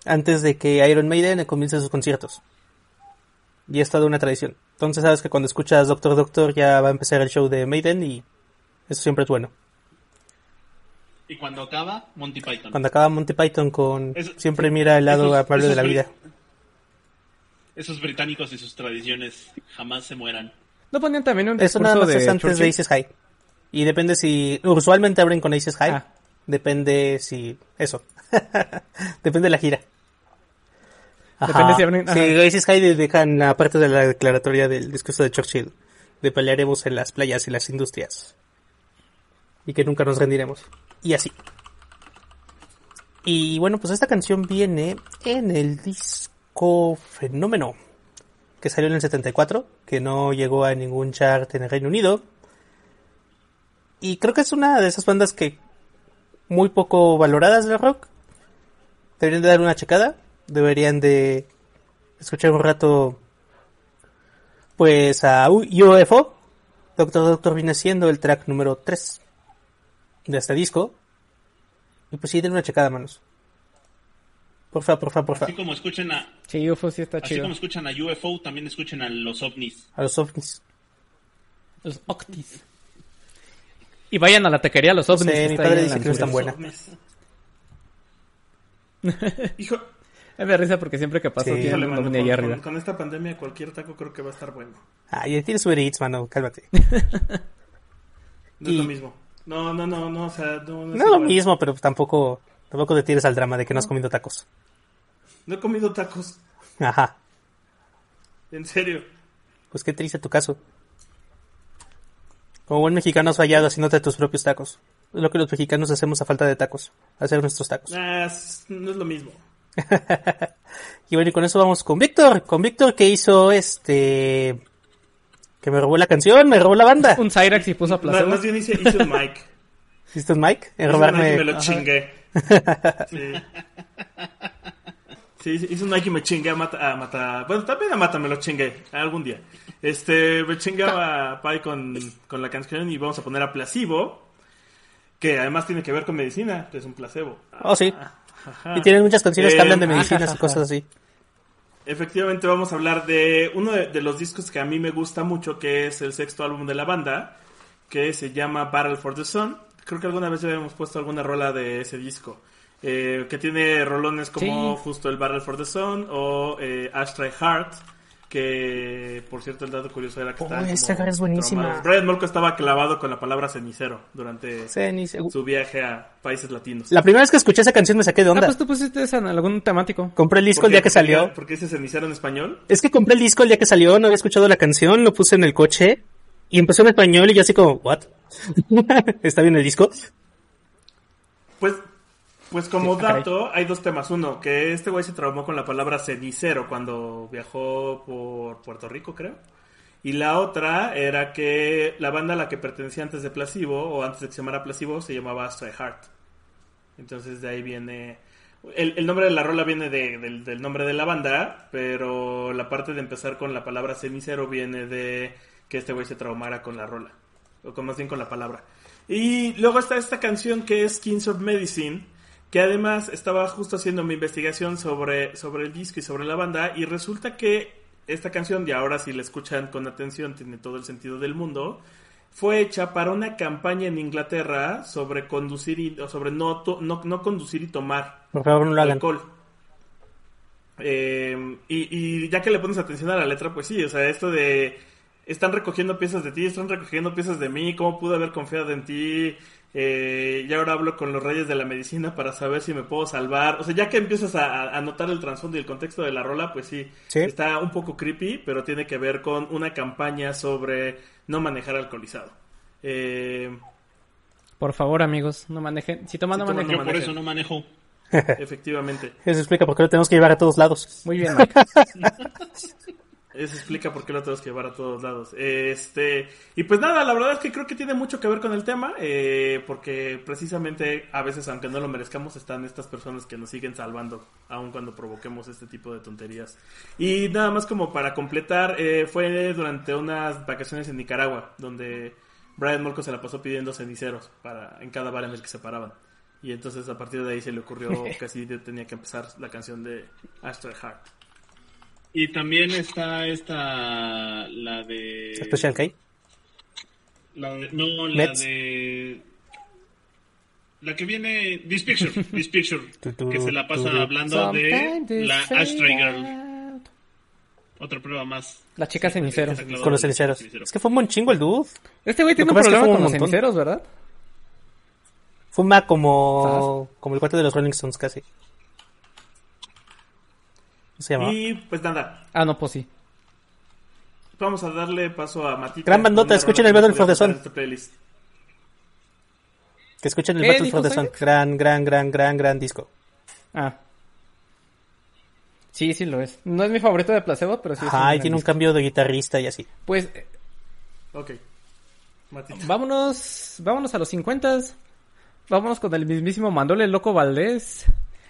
antes de que Iron Maiden comience sus conciertos. Y es toda una tradición. Entonces sabes que cuando escuchas Doctor Doctor ya va a empezar el show de Maiden y eso siempre es bueno. Y cuando acaba, Monty Python. Cuando acaba Monty Python con Eso- siempre mira el lado esos- amable de la vida. Esos británicos y sus tradiciones jamás se mueran. ¿No ponían también un Eso nada más de es antes de? Aces High. Y depende si... Usualmente abren con Aces High. Ah. Depende si... Eso. depende de la gira. Depende si abren- Sí, ajá. De- dejan la parte de la declaratoria del discurso de Churchill. De pelearemos en las playas y las industrias. Y que nunca nos rendiremos. Y así. Y bueno, pues esta canción viene en el disco Fenómeno, que salió en el 74, que no llegó a ningún chart en el Reino Unido. Y creo que es una de esas bandas que muy poco valoradas del rock. Deberían de dar una checada. Deberían de escuchar un rato pues a U- UFO. Doctor Doctor viene siendo el track número 3 de este disco. Y pues sí, den una checada, manos. Porfa, porfa, porfa. Así como escuchen a, Sí, UFO sí está así chido. como escuchan a UFO, también escuchen a los ovnis. A los ovnis. Los Octis. Y vayan a la taquería Los OVNIs. Sí, mi está padre dice la que no es tan buena. Hijo, Me da risa porque siempre que paso Sí. híjole, un con, allá con- arriba. con esta pandemia cualquier taco creo que va a estar bueno. Ay, tienes Uber Eats, mano, cálmate. No Y- es lo mismo. No, no, no, no, o sea, no, no es No es lo mismo, pero tampoco, tampoco te tires al drama de que no has comido tacos. No he comido tacos, Ajá. en serio. Pues qué triste tu caso. Como buen mexicano has fallado haciéndote tus propios tacos. Es lo que los mexicanos hacemos a falta de tacos. Hacer nuestros tacos. Ah, es- no es lo mismo. Y bueno, y con eso vamos con Víctor. Con Víctor que hizo este... Que me robó la canción, me robó la banda. Un Cyrax y puso a Más, placebo. más bien hice, hice un mic. ¿Viste Mike? En Hice un y robarme... me lo chingué. Sí. Sí, hice un mic y me chingué a Mata, a Mata. Bueno, también a Mata me lo chingué algún día. Este, me chingaba a Pai con, con la canción y vamos a poner a placebo. Que además tiene que ver con medicina, que es un placebo. Oh, sí. Ajá. Y tienen muchas canciones que Eh, hablan de medicinas y cosas así. Efectivamente vamos a hablar de uno de, de los discos que a mí me gusta mucho, que es el sexto álbum de la banda, que se llama Battle for the Sun. Creo que alguna vez ya habíamos puesto alguna rola de ese disco. eh, que tiene rolones como Sí. justo el Battle for the Sun o eh, Ashtray Heart, que por cierto el dato curioso era que Oh, estaban esa como es buenísima. traumados. Brian Molko estaba clavado con la palabra cenicero durante su viaje a países latinos. La primera vez que escuché esa canción me saqué de Ah, onda. pues tú pusiste esa en algún temático. Compré el disco ¿Por el qué? día que salió. Porque dice cenicero en español. Es que compré el disco el día que salió, no había escuchado la canción, lo puse en el coche y empezó en español y yo así como, ¿what? ¿Está bien el disco? Pues, pues como Sí, ah, dato, hay dos temas. Uno, que este güey se traumó con la palabra cenicero cuando viajó por Puerto Rico, creo. Y la otra era que la banda a la que pertenecía antes de Placebo, o antes de que se llamara Placebo, se llamaba Astray Heart. Entonces de ahí viene... El, el nombre de la rola viene de- del, del nombre de la banda, pero la parte de empezar con la palabra cenicero viene de que este güey se traumara con la rola. O con, más bien con la palabra. Y luego está esta canción que es Kings of Medicine, que además estaba justo haciendo mi investigación sobre, sobre el disco y sobre la banda, y resulta que esta canción, y ahora si la escuchan con atención, tiene todo el sentido del mundo, fue hecha para una campaña en Inglaterra sobre conducir y, sobre no, to- no, no conducir y tomar Por favor, no alcohol. Eh, y, y ya que le pones atención a la letra, pues sí, o sea, esto de están recogiendo piezas de ti, están recogiendo piezas de mí, cómo pude haber confiado en ti, eh, y ahora hablo con los reyes de la medicina para saber si me puedo salvar. O sea, ya que empiezas a, a- notar el trasfondo y el contexto de la rola, pues sí, Sí. está un poco creepy, pero tiene que ver con una campaña sobre no manejar alcoholizado. Eh, Por favor, amigos, no manejen. Si toman, Si no toman, manejen. Yo por eso no manejo. efectivamente. Eso explica por qué lo tenemos que llevar a todos lados. Muy bien, Mike. Eso explica por qué lo tenemos que llevar a todos lados. Este, y pues nada, la verdad es que creo que tiene mucho que ver con el tema, eh, porque precisamente a veces, aunque no lo merezcamos, están estas personas que nos siguen salvando, aun cuando provoquemos este tipo de tonterías. Y nada más como para completar, eh, fue durante unas vacaciones en Nicaragua, donde Brian Molko se la pasó pidiendo ceniceros para, en cada bar en el que se paraban. Y entonces a partir de ahí se le ocurrió que así tenía que empezar la canción de Astray Heart. Y también está esta, la de... Special K. La de- no, la Mets. de... La que viene, This Picture, This Picture, Tu, tu, que se la pasa hablando de la Ashtray Girl. Otra prueba más. La chica cenicero. Está clavado Con los ceniceros. cenicero. Es que fuma un chingo el dude. Este güey tiene un pasa es que problema con un los ceniceros, ¿verdad? Fuma como, como el cuate de los Rolling Stones casi. ¿Cómo se llama? Y pues nada, Ah, no, pues sí. vamos a darle paso a Matita. Gran bandota, escuchen el Battle for the Sun. Que escuchen el ¿Qué Battle for the Sun. Gran, gran, gran, gran, gran disco. Ah. Sí, sí lo es. No es mi favorito de Placebo, pero sí es Ajá, y gran tiene un cambio de guitarrista y así. Pues eh, Ok. Matita. vámonos, vámonos a los 50 Vámonos con el mismísimo Mandole Loco Valdés.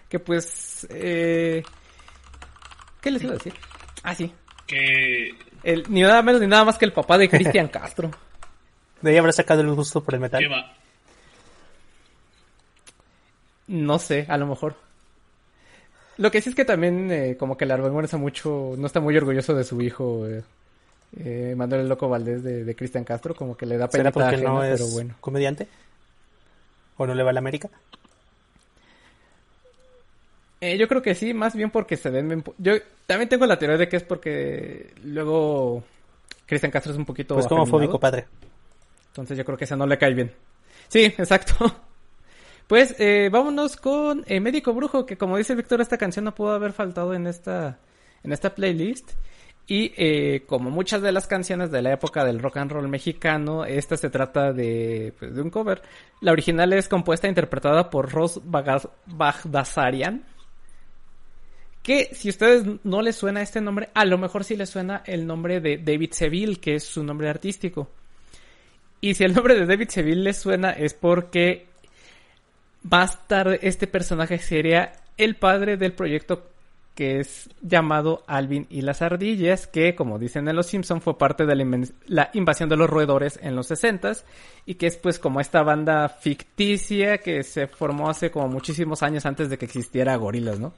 Que pues... Eh... ¿Qué les iba a decir? Ah, sí. Que El, ni nada menos ni nada más que el papá de Cristian Castro. De ahí habrá sacado el gusto por el metal. va. No sé, a lo mejor. Lo que sí es que también eh, como que le avergüenza mucho, no está muy orgulloso de su hijo eh, eh, Manuel Loco Valdés de, de Cristian Castro, como que le da pena ¿Será porque no es pero bueno. comediante? ¿O no le va a la América? Eh, yo creo que sí, más bien porque se ven... Yo también tengo la teoría de que es porque luego Cristian Castro es un poquito... Pues como fóbico padre. Entonces yo creo que esa no le cae bien. Sí, exacto. Pues eh, vámonos con eh, Médico Brujo, que como dice Víctor, esta canción no pudo haber faltado en esta, en esta playlist. Y eh, como muchas de las canciones de la época del rock and roll mexicano, esta se trata de, pues, de un cover. La original es compuesta e interpretada por Ross Bagdasarian. Que si a ustedes no les suena este nombre, a lo mejor sí les suena el nombre de David Seville, que es su nombre artístico. Y si el nombre de David Seville les suena es porque más tarde este personaje sería el padre del proyecto que es llamado Alvin y las ardillas, que como dicen en Los Simpson fue parte de la, invasión de los roedores en los 60s y que es pues como esta banda ficticia que se formó hace como muchísimos años antes de que existiera Gorilas, ¿no?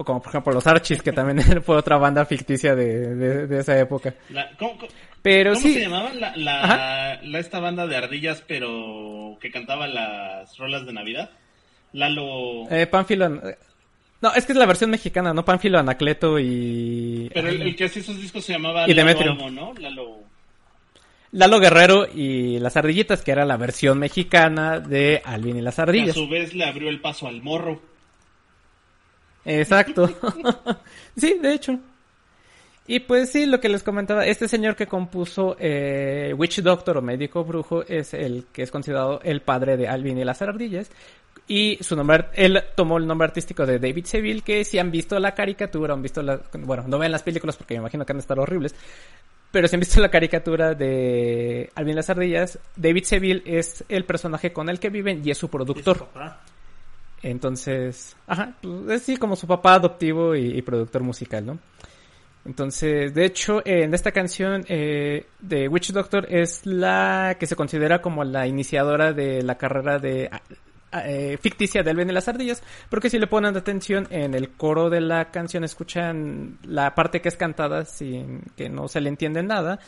O como por ejemplo los Archies, que también fue otra banda ficticia de, de- de esa época. La- ¿Cómo, cómo- Pero cómo sí, se llamaba la, la, la- esta banda de ardillas, pero que cantaba las rolas de Navidad? Lalo. eh, Pánfilo... eh, No, es que es la versión mexicana, ¿no? Pánfilo, Anacleto y... pero el, el que hacía esos discos se llamaba Y Demetrio. Lalo. Lalo Guerrero y las ardillitas, que era la versión mexicana de Alvin y las Que a ardillas. su vez le abrió el paso al morro. Exacto. sí, de hecho. Y pues sí, lo que les comentaba, este señor que compuso eh, Witch Doctor o Médico Brujo es el que es considerado el padre de Alvin y las ardillas. Y su nombre, él tomó el nombre artístico de David Seville, que si han visto la caricatura, han visto la, bueno, no ven las películas porque me imagino que han de estar horribles, pero si han visto la caricatura de Alvin y las ardillas, David Seville es el personaje con el que viven y es su Y su productor. papá. Entonces, ajá, pues, es sí como su papá adoptivo y, y productor musical, ¿no? Entonces, de hecho, eh, en esta canción eh, de Witch Doctor es la que se considera como la iniciadora de la carrera de ah, ah, eh, ficticia de Alvin y las ardillas, porque si le ponen atención en el coro de la canción, escuchan la parte que es cantada sin que no se le entiende nada.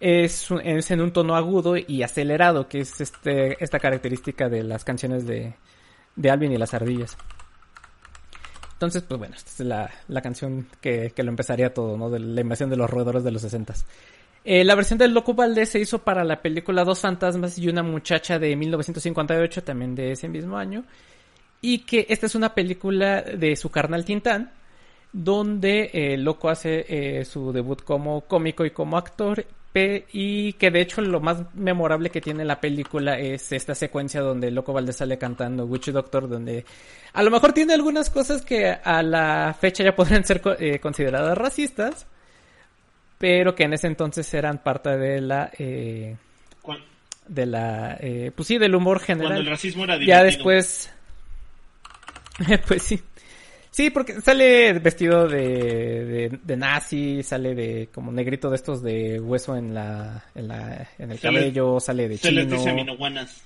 Es, es en un tono agudo y acelerado, que es este, esta característica de las canciones de, de Alvin y las ardillas. Entonces, pues bueno, esta es la, la canción que, que lo empezaría todo, ¿no? De la invasión de los roedores de los 60 eh, la versión del Loco Valdés se hizo para la película Dos Fantasmas y una muchacha de 1958, también de ese mismo año. Y que esta es una película de su carnal Tintán, donde eh, Loco hace eh, su debut como cómico y como actor. Y que de hecho lo más memorable que tiene la película es esta secuencia donde Loco Valdés sale cantando Witch Doctor, donde a lo mejor tiene algunas cosas que a la fecha ya podrían ser eh, consideradas racistas, pero que en ese entonces eran parte de la, eh, de la, eh, pues sí, del humor Cuando el general. racismo era divertido. Ya después, pues sí. Sí, porque sale vestido de, de, de nazi, sale de como negrito de estos de hueso en la, en la, en el Se les- cabello, sale de Se les chino. dice minoguanas.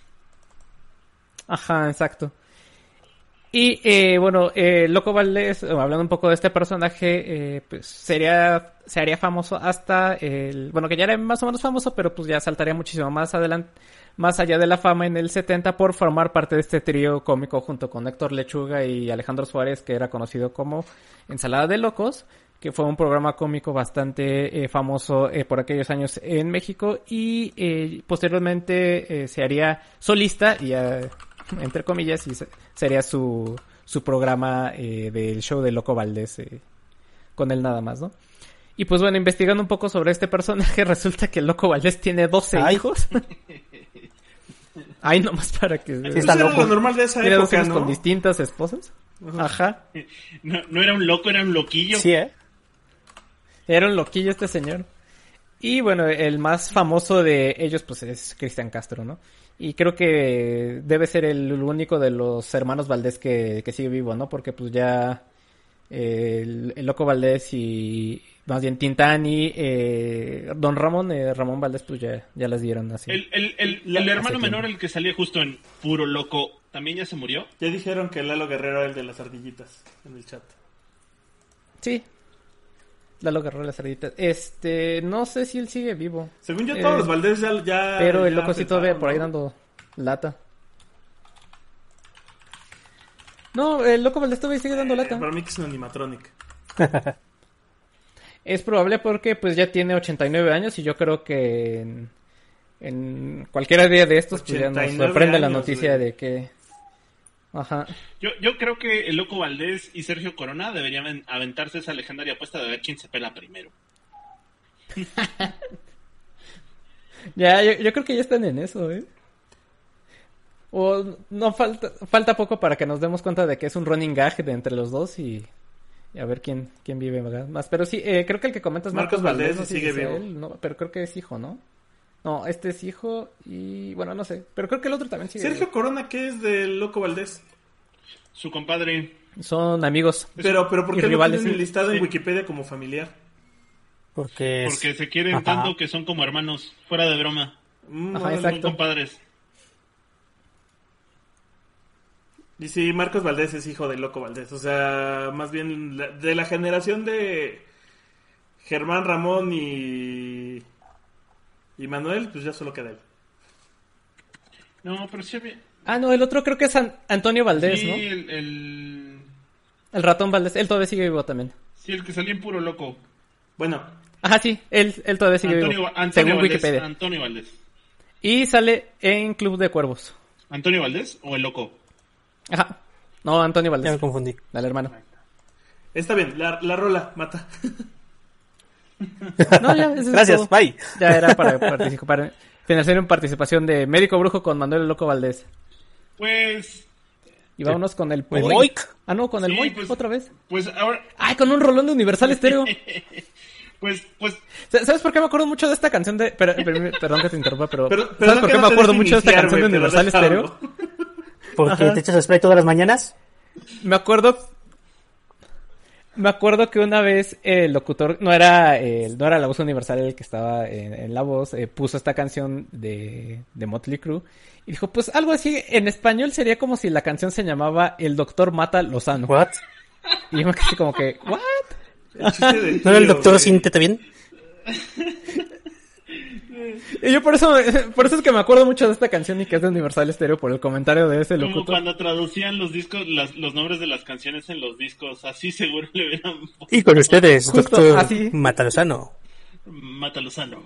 Ajá, exacto. Y eh, bueno, eh, Loco Valdés, eh, hablando un poco de este personaje, eh, pues sería, se haría famoso hasta el, bueno, que ya era más o menos famoso, pero pues ya saltaría muchísimo más adelante, más allá de la fama en el 70 por formar parte de este trío cómico junto con Héctor Lechuga y Alejandro Suárez, que era conocido como Ensalada de Locos, que fue un programa cómico bastante eh, famoso eh, por aquellos años en México y eh, posteriormente se haría solista y entre comillas y sería su, su programa del show de Loco Valdés con él nada más, ¿no? Y pues bueno, investigando un poco sobre este personaje, resulta que el Loco Valdés tiene 12 Ay. hijos. Ay, nomás para que... Sí, está era loco. lo normal de esa dos época, ¿no? con distintas esposas. Ajá. No, no era un loco, era un loquillo. Sí, ¿eh? Era un loquillo este señor. Y bueno, el más famoso de ellos pues es Cristian Castro, ¿no? Y creo que debe ser el único de los hermanos Valdés que, que sigue vivo, ¿no? Porque pues ya eh, el, el Loco Valdés y más bien Tintán y eh, Don Ramón, eh, Ramón Valdés pues ya, ya las dieron así. El, el, el, La- el hermano menor, tiempo. el que salía justo en Puro Loco, ¿también ya se murió? Ya dijeron que Lalo Guerrero era el de las ardillitas en el chat. Sí. Lalo Guerrero las cerditas. Este, no sé si él sigue vivo. Según yo, Eh, todos los Valdés ya. ya Pero el ya loco sí todavía por ahí dando lata. No, el loco Valdés todavía sigue dando lata. Para mí que es un animatronic. Es probable porque pues ya tiene 89 años y yo creo que en, en cualquier día de estos pues ya nos 89 sorprende la noticia güey. de que... Ajá. Yo, yo creo que el Loco Valdés y Sergio Corona deberían aventarse esa legendaria apuesta de ver quién se pela primero. Ya, yo, yo creo que ya están en eso, ¿eh? O no falta, falta poco para que nos demos cuenta de que es un running gag de entre los dos y a ver quién, quién vive más. Pero sí, eh, creo que el que comentas es Marcos Marcos, Valdés Valdés, no sé sigue si vivo. él, no, pero creo que es hijo, ¿no? No, este es hijo y bueno, no sé, pero creo que el otro también sigue. Sergio vivo. Corona, ¿qué es del Loco Valdés? Su compadre. Son amigos. Pero, pero ¿por qué lo tienen sí. listado en Sí. Wikipedia como familiar? Porque, es- Porque se quieren Ajá. tanto que son como hermanos. Fuera de broma. Mm, Ajá, órale. Son Exacto. compadres. Y sí, Marcos Valdés es hijo del Loco Valdés. O sea, más bien de la generación de Germán Ramón y, y Manuel, pues ya solo queda él. No, pero sí había... Ah, no, el otro creo que es An- Antonio Valdés, sí, ¿no? el, el... El ratón Valdés, él todavía sigue vivo también. Sí, el que salía en Puro Loco. Bueno, Ajá, sí, él, él todavía sigue Antonio, vivo. Antonio según Valdés. Wikipedia. Antonio Valdés. Y sale en Club de Cuervos. ¿Antonio Valdés o el Loco? Ajá. No, Antonio ya me Valdés. confundí. Al hermano. está bien, la, la rola mata. No, ya, Gracias, todo. bye. Ya era para participar. Financiar en participación de Médico Brujo con Manuel el Loco Valdés. Pues... Y vámonos con el El Moik. Ah, no, con el Sí, Moik pues- otra vez. Pues ahora... Ay, con un rolón de Universal Estéreo. Pues, pues... ¿Sabes por qué me acuerdo mucho de esta canción de... pero- perdón que te interrumpa, pero... Pero, ¿Sabes por qué me acuerdo mucho de esta canción de Universal. Estéreo? Porque Ajá. te echas spray todas las mañanas. Me acuerdo... Me acuerdo que una vez el locutor, no era, eh, no era la voz universal el que estaba en, en la voz, eh, puso esta canción de, de Motley Crue y dijo, pues algo así, en español sería como si la canción se llamaba El Doctor Mata Lozano. What? Y yo me quedé como que, ¿what? El ¿No era el doctor güey. Siéntete bien? Y yo por eso, por eso es que me acuerdo mucho de esta canción y que es de Universal Stereo por el comentario de ese Como locutor. cuando traducían los discos, las- los nombres de las canciones en los discos, así seguro le hubieran Y con ustedes, Justo doctor así. Matalozano, Matalozano.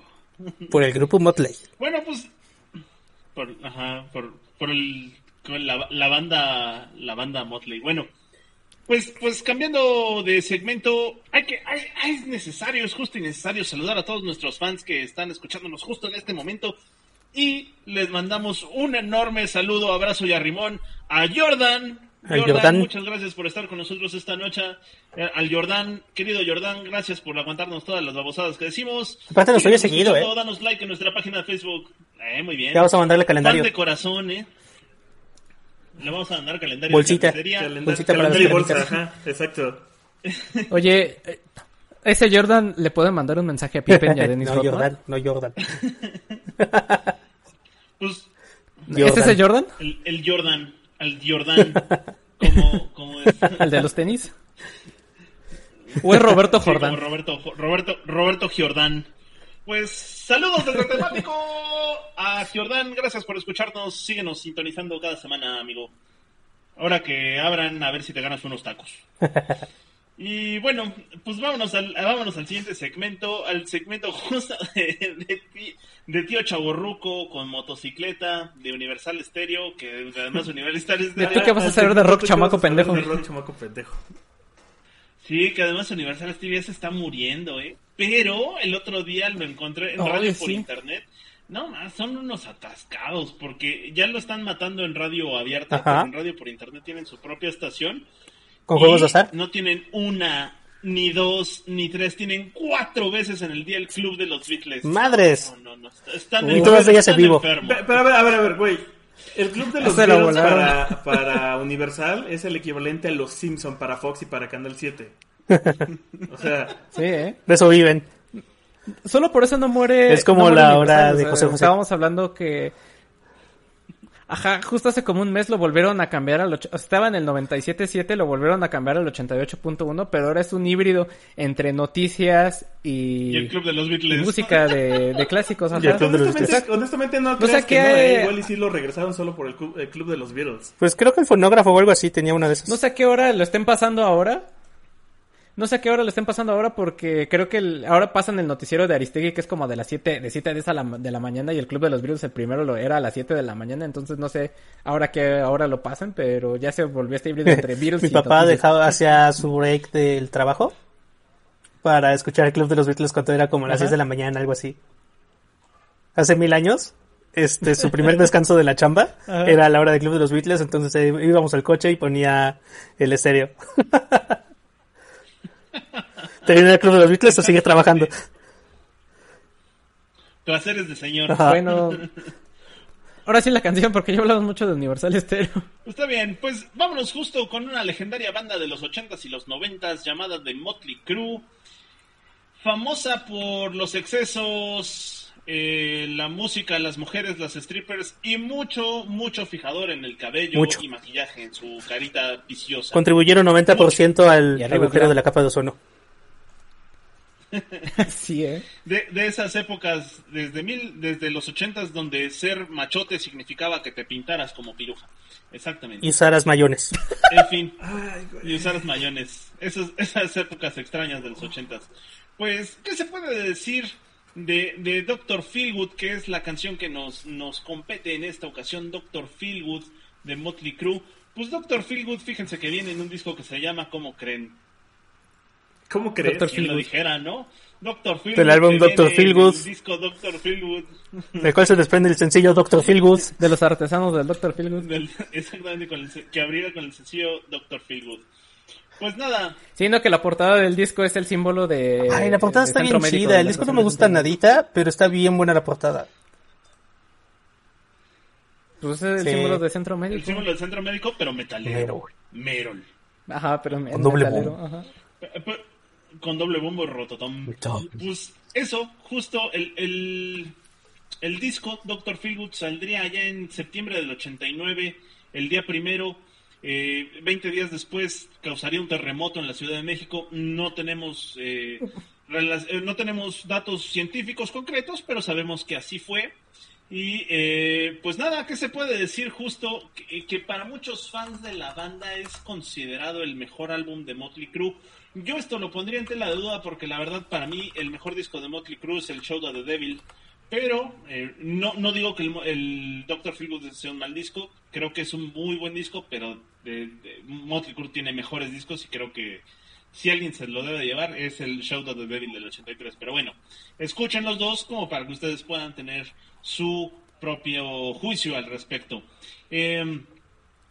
por el grupo Motley. Bueno, pues por, ajá, por, por el, con la, la banda, la banda Motley. Bueno, pues, pues cambiando de segmento, hay que, hay, hay- es necesario, es justo y necesario saludar a todos nuestros fans que están escuchándonos justo en este momento y les mandamos un enorme saludo, abrazo y arrimón a Jordan. Jordan. muchas gracias por estar con nosotros esta noche. Eh, al Jordan, querido Jordan, gracias por aguantarnos todas las babosadas que decimos. Aparte nos oye seguido, ¿eh? Danos like en nuestra página de Facebook. Eh, muy bien. Ya vamos a mandarle calendario. Fan de corazón, ¿eh? Le vamos a mandar calendario. Bolsita. Calendar- Bolsita para calendario y las bolsa, ajá, exacto. Oye, eh, ese Jordan le puede mandar un mensaje a Pippen y a Dennis no, Rodman? Jordan, no Jordan. Pues ¿Es ese Jordan? el, el Jordan, al Jordan. como, como es, ¿El de los tenis? ¿O es Roberto Sí, Jordán? Roberto, Roberto, Roberto Giordán. Pues saludos desde temático a Giordán. Gracias por escucharnos. Síguenos sintonizando cada semana, amigo. Ahora que abran, a ver si te ganas unos tacos. Y bueno, pues vámonos al, vámonos al siguiente segmento, al segmento justo de, de, ti- de tío Chaborruco con motocicleta de Universal Stereo, que además Universal Stereo ¿De tú qué vas a saber de rock, chamaco pendejo? De rock, chamaco pendejo. Sí, que además Universal Stereo ya se está muriendo, ¿eh? Pero el otro día lo encontré en radio por sí. internet. No más, son unos atascados, porque ya lo están matando en radio abierta, Ajá. pero en radio por internet tienen su propia estación. ¿Con juegos de azar? No tienen una, ni dos, ni tres, tienen cuatro veces en el día el club de los Beatles. madres. No, no, no, están, Y todas ellas en vivo. enfermos. Pe- Pero a ver, a ver, a ver, güey. El club de los Beatles para, para Universal es el equivalente a los Simpson para Fox y para Canal 7. O sea, Sí, ¿eh? De eso viven. Solo por eso no muere. Es como no muere la hora de José José. Estábamos hablando que. Ajá, justo hace como un mes lo volvieron a cambiar al. och- Estaba en el 97.7, lo volvieron a cambiar al 88.1, pero ahora es un híbrido entre noticias y. Y el club de los y Beatles. música de, de clásicos. ajá. Y el club de los honestamente, honestamente no O sea que, que- no, eh, igual y sí lo regresaron solo por el club, el club de los Beatles. Pues creo que el fonógrafo o algo así tenía una de esas. No sé a qué hora lo estén pasando ahora. No sé a qué hora lo estén pasando ahora porque creo que el- ahora pasan el noticiero de Aristegui que es como de las 7, de 7 a 10 a la, de la mañana y el Club de los Beatles el primero lo era a las 7 de la mañana, entonces no sé ahora qué hora lo pasan, pero ya se volvió este híbrido entre Beatles Mi y papá dejaba hacia su break del trabajo para escuchar el club de los Beatles cuando era como a las Ajá. 6 de la mañana, algo así. Hace mil años, este, su primer descanso de la chamba Ajá. era a la hora del club de los Beatles, entonces eh, íbamos al coche y ponía el estéreo. ¿Termina el club de los Beatles o sigue trabajando? Placeres de señor. Ajá. Bueno, ahora sí la canción porque ya hablamos mucho de Universal Stereo. Está bien, pues vámonos justo con una legendaria banda de los 80s y los 90s llamada The Motley Crue, famosa por los excesos, eh, la música, las mujeres, las strippers y mucho, mucho fijador en el cabello Mucho. y maquillaje en su carita viciosa. Contribuyeron 90% al Y arriba agujero de la capa de ozono. sí, eh. De, de esas épocas, desde, mil, desde los 80s, donde ser machote significaba que te pintaras como piruja. Exactamente. Y Saras Mayones. En fin. y usar mayones. Esas, esas épocas extrañas de los ochentas. Pues, ¿qué se puede decir de, de Doctor Feelgood, que es la canción que nos, nos compete en esta ocasión? Doctor Feelgood de Motley Crue. Pues Doctor Feelgood, fíjense que viene en un disco que se llama ¿Cómo creen? ¿Cómo crees? Doctor ¿Quién lo dijera, no? Doctor Feelgood. Del álbum Feelgood. El disco Doctor Feelgood. Del cual se desprende el sencillo Doctor Feelgood. De los artesanos del Dr. Feelgood. del- exactamente, con el, que abriera con el sencillo Doctor Feelgood. Pues nada, Sino que la portada del disco es el símbolo de. Ay, la portada de está bien Médico chida. El disco no me gusta nadita, pero está bien buena la portada. Pues es el Sí. símbolo de Centro el Médico. símbolo del centro médico, pero metalero. Merol. Ajá, pero Con doble metalero, bombo. ajá. Con doble bombo y rototón. Pues eso, justo el, el, el disco Doctor Feelgood saldría ya en septiembre del 89, el día primero. Eh, 20 días después causaría un terremoto en la Ciudad de México. No tenemos eh, eh, no tenemos datos científicos concretos, pero sabemos que así fue. Y eh, pues nada, ¿qué se puede decir justo? Que, que para muchos fans de la banda es considerado el mejor álbum de Motley Crue. Yo esto lo pondría en tela de duda porque la verdad para mí el mejor disco de Motley Crue es el Show of the Devil. Pero eh, no, no digo que el, el Doctor Feelgood sea un mal disco, creo que es un muy buen disco, pero de- de- Motley Crue tiene mejores discos y creo que si alguien se lo debe llevar es el Shout of the Devil del 83. Pero bueno, escuchen los dos como para que ustedes puedan tener su propio juicio al respecto. Eh,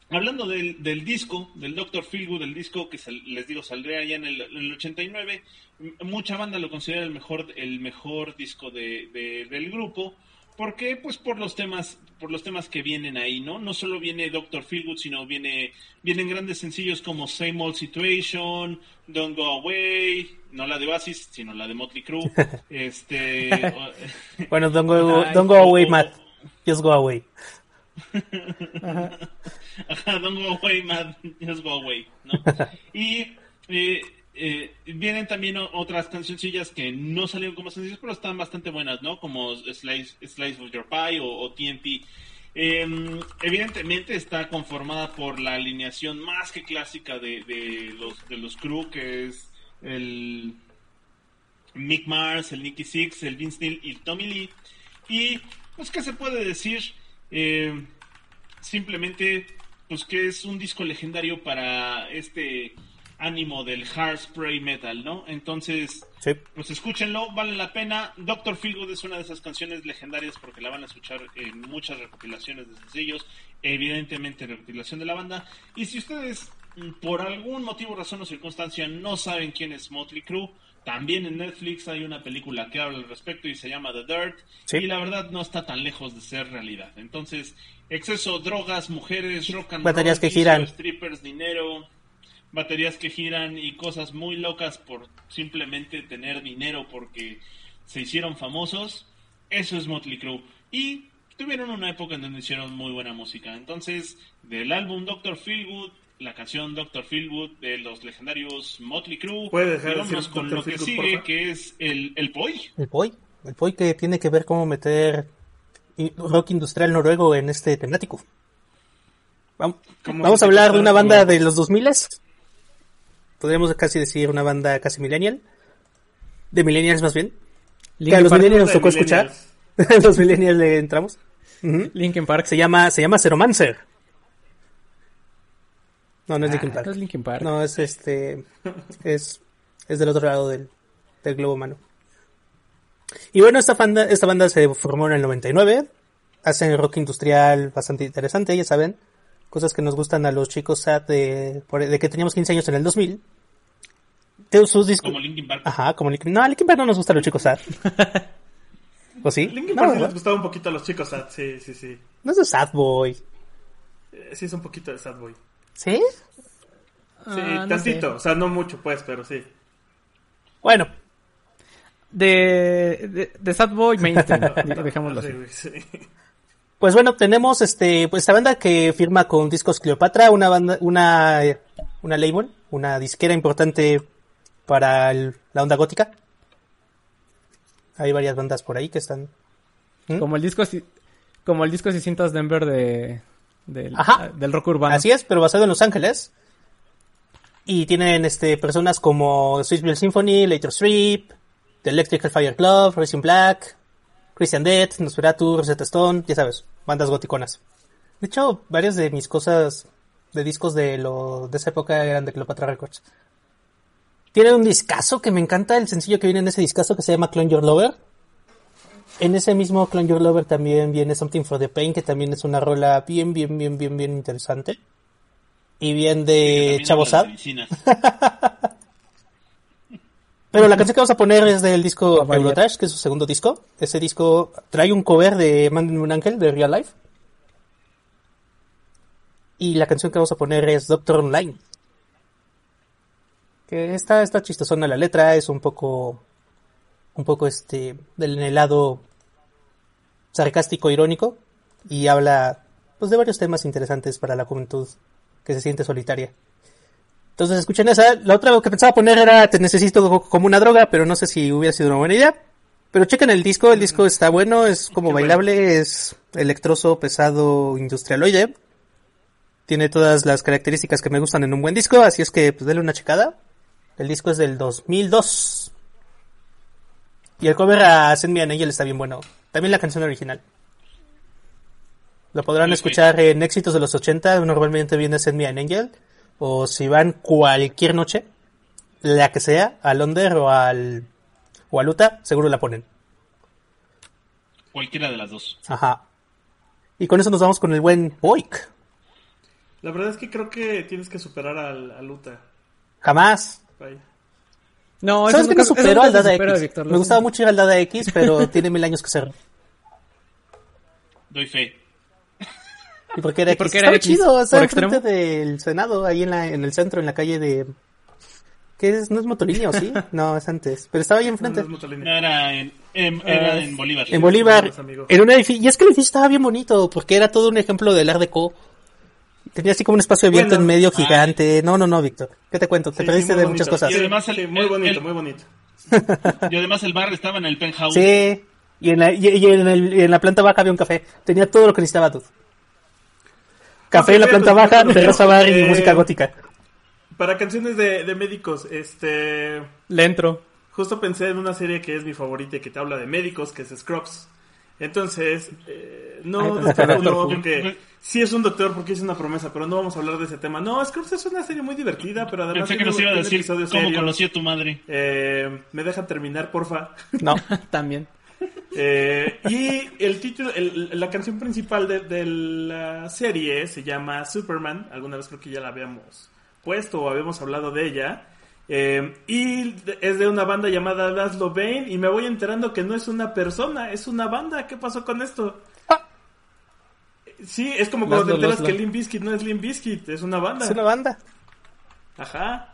hablando del, del disco, del Doctor Feelgood, el disco que sal- les digo saldría ya en el, en el 89, m- mucha banda lo considera el mejor, el mejor disco de, de- del grupo. ¿Por qué? Pues por los temas, por los temas que vienen ahí, ¿no? No solo viene Doctor Feelgood, sino viene, vienen grandes sencillos como Same Old Situation, Don't Go Away, no la de Oasis, sino la de Motley Crue. este, Bueno, don't go, don't go away, Matt. Just go away. Ajá, don't go away, man, just go away, ¿no? y eh, eh, vienen también otras cancioncillas que no salieron como sencillos, pero están bastante buenas, ¿no? Como Slice, Slice with Your Pie o, o TNT. Eh, evidentemente está conformada por la alineación más que clásica de, de los, de los crew, que es el Mick Mars, el Nicky Six, el Vince Neil y el Tommy Lee. Y, pues, ¿qué se puede decir? Eh, simplemente, pues, que es un disco legendario para este ánimo del hard spray metal, ¿no? Entonces, Sí. pues escúchenlo, vale la pena. Doctor Feelgood es una de esas canciones legendarias porque la van a escuchar en muchas recopilaciones de sencillos, evidentemente recopilación de la banda. Y si ustedes mm, por algún motivo, razón o circunstancia no saben quién es Motley Crue, también en Netflix hay una película que habla al respecto y se llama The Dirt. Sí. Y la verdad no está tan lejos de ser realidad. Entonces, exceso, drogas, mujeres, rock and Baterías roll, que giran. strippers, dinero, baterías que giran y cosas muy locas por simplemente tener dinero porque se hicieron famosos. Eso es Motley Crue. Y tuvieron una época en donde hicieron muy buena música. Entonces, del álbum Doctor Feelgood, la canción Doctor Feelgood de los legendarios Motley Crue, ¿Puede decir con Dr. lo que sigue, que es el, el Poi. El Poi. El Poi que tiene que ver cómo meter rock industrial noruego en este temático. Vamos si a hablar de una banda de los 2000 Podríamos casi decir una banda casi millennial. De millennials más bien. Que a los millennials nos tocó escuchar. millennials. los millennials le entramos. Ujú. Linkin Park. Se llama, se llama Zeromancer. No, no es Linkin Ah, Park. no es Linkin Park. No, es este. Es, es del otro lado del, del globo humano. Y bueno, esta banda, esta banda se formó en el 99. Hacen rock industrial bastante interesante, ya saben. Cosas que nos gustan a los chicos sad de, por- de que teníamos 15 años en el 2000. Tiene sus discos. Como Linkin Park. Ajá, como Linkin. No, a Linkin Park no nos gustan los chicos sad. ¿O sí? Linkin No, Park sí ¿verdad? les gustaba un poquito a los chicos sad, sí, sí, sí. No es de sad boy. Eh, Sí es un poquito de sad boy. ¿Sí? Sí, Ah, no tantito, sé. o sea, no mucho pues, pero sí. Bueno, De, de, de Sad Boy Mainstream. Dejémoslo Sí, así. sí. Pues bueno, tenemos este, pues esta banda que firma con Discos Cleopatra, una banda, una, una label, una disquera importante para el- la onda gótica. Hay varias bandas por ahí que están. ¿Mm? Como el disco si- como el disco 600 Denver de del, Ajá. del rock urbano. Así es, pero basado en Los Ángeles. Y tienen este personas como Swissville Symphony, Later Strip, The Electrical Fire Club, Racing Black, Christian Death, Nosferatu, Rosetta Stone, ya sabes, bandas goticonas. De hecho, varias de mis cosas de discos de lo de esa época eran de Cleopatra Records. Tienen un discazo que me encanta, el sencillo que viene en ese discazo que se llama Clone Your Lover. En ese mismo Clone Your Lover también viene Something for the Pain, que también es una rola bien, bien, bien, bien, bien interesante. Y bien de Chavo. Pero la canción que vamos a poner es del disco variar. Eurotrash, que es su segundo disco. Ese disco trae un cover de Mándenme un ángel de Real Life. Y la canción que vamos a poner es Doctor Online. Que está, está chistosona la letra, es un poco, un poco este, del helado sarcástico, irónico. Y habla, pues, de varios temas interesantes para la juventud que se siente solitaria. Entonces escuchen esa. La otra que pensaba poner era Te necesito co- como una droga, pero no sé si hubiera sido una buena idea. Pero chequen el disco, el disco está bueno, es como Qué bueno. bailable, es electroso, pesado, industrialoide. Tiene todas las características que me gustan en un buen disco, así es que pues denle una checada. El disco es del 2002. Y el cover a Send Me an Angel está bien bueno. También la canción original. Lo podrán escuchar en éxitos de los 80, normalmente viene Send Me an Angel. O si van cualquier noche, la que sea, a Londres o al o a Luta, seguro la ponen. Cualquiera de las dos. Ajá. Y con eso nos vamos con el buen Boik. La verdad es que creo que tienes que superar al, a Luta. Jamás. Vaya. No, ¿Sabes eso que no superó al Dada supera, X? Víctor, Me gustaba mucho ir al Dada X, pero tiene mil años que ser. Doy fe. ¿Y por qué era ¿Y por X? qué era Estaba X? chido, estaba ¿Por enfrente del Senado, ahí en, la, en el centro, en la calle de... ¿Qué es? ¿No es Motolínea o sí? No, es antes. Pero estaba ahí enfrente. no. No, era en, en- era Ah, en Bolívar. En Bolívar, en un edificio. Y es que el edificio estaba bien bonito, porque era todo un ejemplo del Art Deco. Tenía así como un espacio abierto Bueno, en medio ah. gigante. No, no, no, Víctor. ¿Qué te cuento? Te Sí, perdiste de muchas cosas. Y además el- Sí, muy el- bonito, el- muy bonito. Y además el bar estaba en el penthouse. Sí. Y en la, y, y en, el- y en la planta baja había un café. Tenía todo lo que necesitaba tú. Café en la planta pues, baja, terraza bar y eh, música gótica. Para canciones de, de médicos, este... Le entro. Justo pensé en una serie que es mi favorita y que te habla de médicos, que es Scrubs. Entonces, eh, no Doctor uno Who. porque sí es un doctor porque es una promesa, pero no vamos a hablar de ese tema. No, Scrubs es una serie muy divertida, pero además Pensé que nos iba a decir cómo a tu madre. Eh, ¿Me dejan terminar, porfa? No. También. Eh, y el título, el- la canción principal de, de la serie se llama Superman. Alguna vez creo que ya la habíamos puesto o habíamos hablado de ella. Eh, y es de una banda llamada Laszlo Bane. Y me voy enterando que no es una persona, es una banda. ¿Qué pasó con esto? Sí, es como cuando te enteras Laszlo. que Limp Bizkit no es Limp Bizkit, es una banda. Es una banda. Ajá.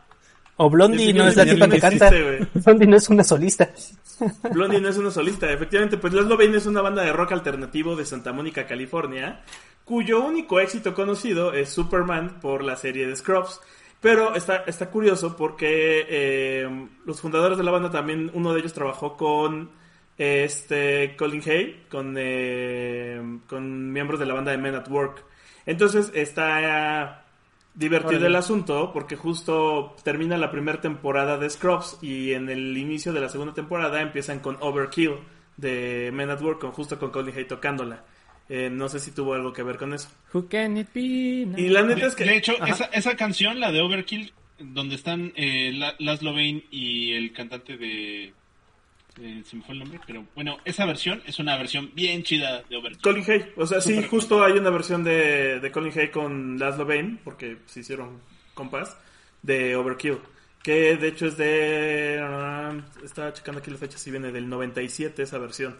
O Blondie no es la tipa que canta. existe. Blondie no es una solista. Blondie no es una solista, efectivamente, pues Laszlo Bane es una banda de rock alternativo de Santa Mónica, California, cuyo único éxito conocido es Superman por la serie de Scrubs. Pero está, está curioso porque eh, los fundadores de la banda también, uno de ellos trabajó con este Colin Hay, con, eh, con miembros de la banda de Men at Work. Entonces está divertido Órale. el asunto porque justo termina la primera temporada de Scrubs y en el inicio de la segunda temporada empiezan con Overkill de Men at Work, con, justo con Colin Hay tocándola. Eh, no sé si tuvo algo que ver con eso. Who can it be? Y la De, neta es que... de hecho, esa, esa canción, la de Overkill, donde están eh, La- Laszlo Bane y el cantante de... eh, se me fue el nombre, pero bueno, esa versión es una versión bien chida de Overkill. Colin Hay, o sea, sí, justo hay una versión de, de Colin Hay con Laszlo Bane, porque se hicieron compas, de Overkill. Que de hecho es de. ah, estaba checando aquí la fecha, si viene del 97 esa versión.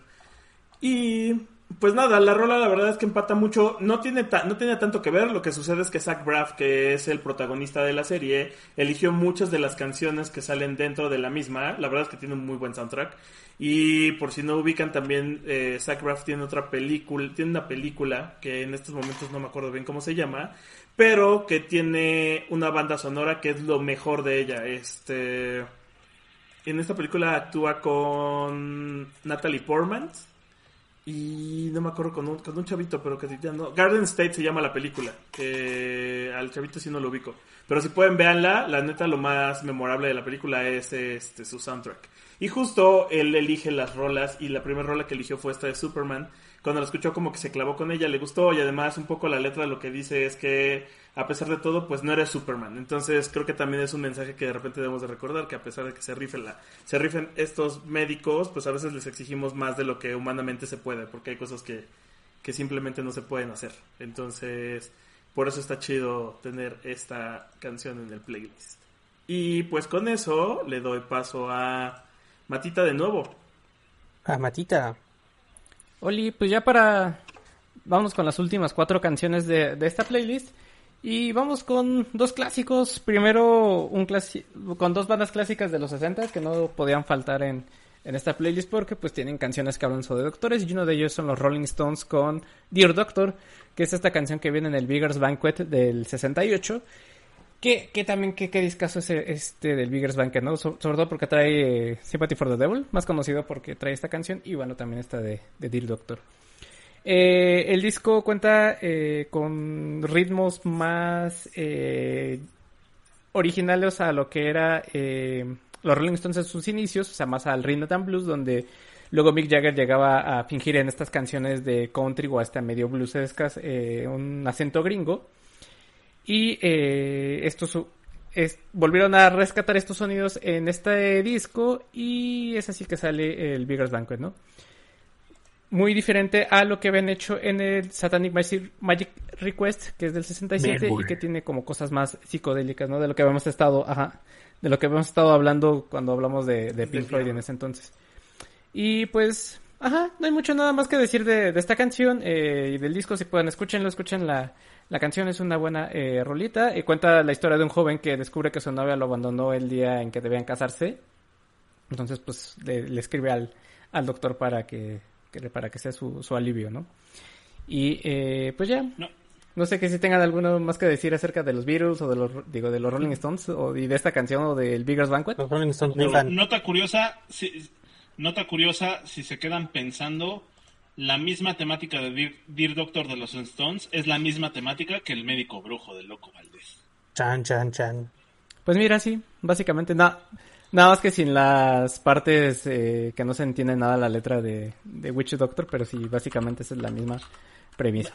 Y pues nada, la rola la verdad es que empata mucho. No tiene, no tanto que ver. Lo que sucede es que Zach Braff, que es el protagonista de la serie, eligió muchas de las canciones que salen dentro de la misma. La verdad es que tiene un muy buen soundtrack. Y por si no ubican también, eh, Zach Braff tiene otra película, tiene una película que en estos momentos no me acuerdo bien cómo se llama, pero que tiene una banda sonora que es lo mejor de ella. Este, en esta película actúa con Natalie Portman y no me acuerdo con un, con un chavito, pero que ya no. Garden State se llama la película. que al chavito sí no lo ubico. Pero si pueden, véanla. La neta, lo más memorable de la película es este su soundtrack. Y justo él elige las rolas. Y la primera rola que eligió fue esta de Superman. Cuando la escuchó, como que se clavó con ella, le gustó. Y además, un poco la letra lo que dice es que, a pesar de todo, pues no eres Superman. Entonces, creo que también es un mensaje que de repente debemos de recordar: que a pesar de que se rifen, la, se rifen estos médicos, pues a veces les exigimos más de lo que humanamente se puede. Porque hay cosas que, que simplemente no se pueden hacer. Entonces, por eso está chido tener esta canción en el playlist. Y pues con eso le doy paso a Matita de nuevo. Ah, Matita. Oli, pues ya para... Vamos con las últimas cuatro canciones de, de esta playlist. Y vamos con dos clásicos. Primero, un con dos bandas clásicas de los 60 que no podían faltar en, en esta playlist porque pues tienen canciones que hablan sobre doctores. Y uno de ellos son los Rolling Stones con Dear Doctor, que es esta canción que viene en el Biggers Banquet del 68. Que, que también, que, qué discazo es este del Biggers Banquet, ¿no? So- sobre todo porque trae eh, Sympathy for the Devil, más conocido porque trae esta canción, y bueno, también esta de Dear Doctor. Eh, el disco cuenta eh, con ritmos más eh, originales a lo que era eh, los Rolling Stones en sus inicios, o sea, más al Rhythm and Blues, donde luego Mick Jagger llegaba a fingir en estas canciones de country o hasta medio bluesescas un acento gringo. Y volvieron a rescatar estos sonidos en este disco y es así que sale el Biggers Banquet, ¿no? Muy diferente a lo que habían hecho en el Satanic Magic, Request, que es del 67 y que tiene como cosas más psicodélicas, ¿no? De lo que habíamos estado, ajá, de lo que habíamos estado hablando cuando hablamos de, de Pink Floyd en ese entonces. Y pues Ajá, no hay mucho nada más que decir de, de esta canción eh, y del disco. Si pueden, escúchenlo, escuchen la, la canción. Es una buena eh, rolita. Y cuenta la historia de un joven que descubre que su novia lo abandonó el día en que debían casarse. Entonces, pues, le, le escribe al, al doctor para que, que- para que sea su, su alivio, ¿no? Y, eh, pues ya. No. No sé que si tengan alguno más que decir acerca de los Beatles o de los, digo, de los Rolling Stones o y de esta canción o del Bigger's Banquet. Los Rolling Stones rifan. nota curiosa, si, nota curiosa, si se quedan pensando, la misma temática de Dear, Dear Doctor de los Stones es la misma temática que el médico brujo del Loco Valdés. Chan, chan, chan. Pues mira, sí, básicamente nada, nada más que sin las partes eh, que no se entiende nada la letra de, de Witch Doctor, pero sí, básicamente esa es la misma premisa.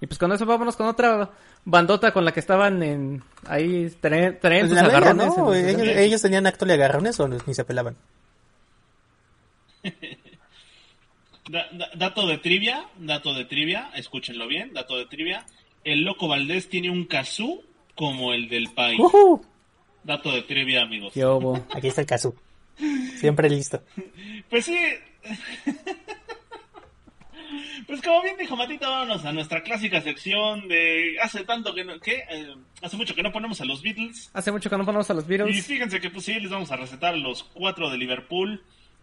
Y pues con eso vámonos con otra bandota con la que estaban en ahí traen, traen Pues sus agarrones. ¿no? en los Ellos, tenían acto de agarrones o ni se pelaban. Da- da- dato de trivia, dato de trivia, escúchenlo bien, dato de trivia. El Loco Valdés tiene un kazoo como el del país. ¡Ujú! Dato de trivia, amigos. ¿Qué hubo? Aquí está el caso. Siempre listo. Pues sí. Pues como bien dijo Matita, vámonos a nuestra clásica sección de hace tanto que no, ¿qué? Eh, hace mucho que no ponemos a los Beatles. Hace mucho que no ponemos a los Y Beatles. fíjense que pues sí, les vamos a recetar los cuatro de Liverpool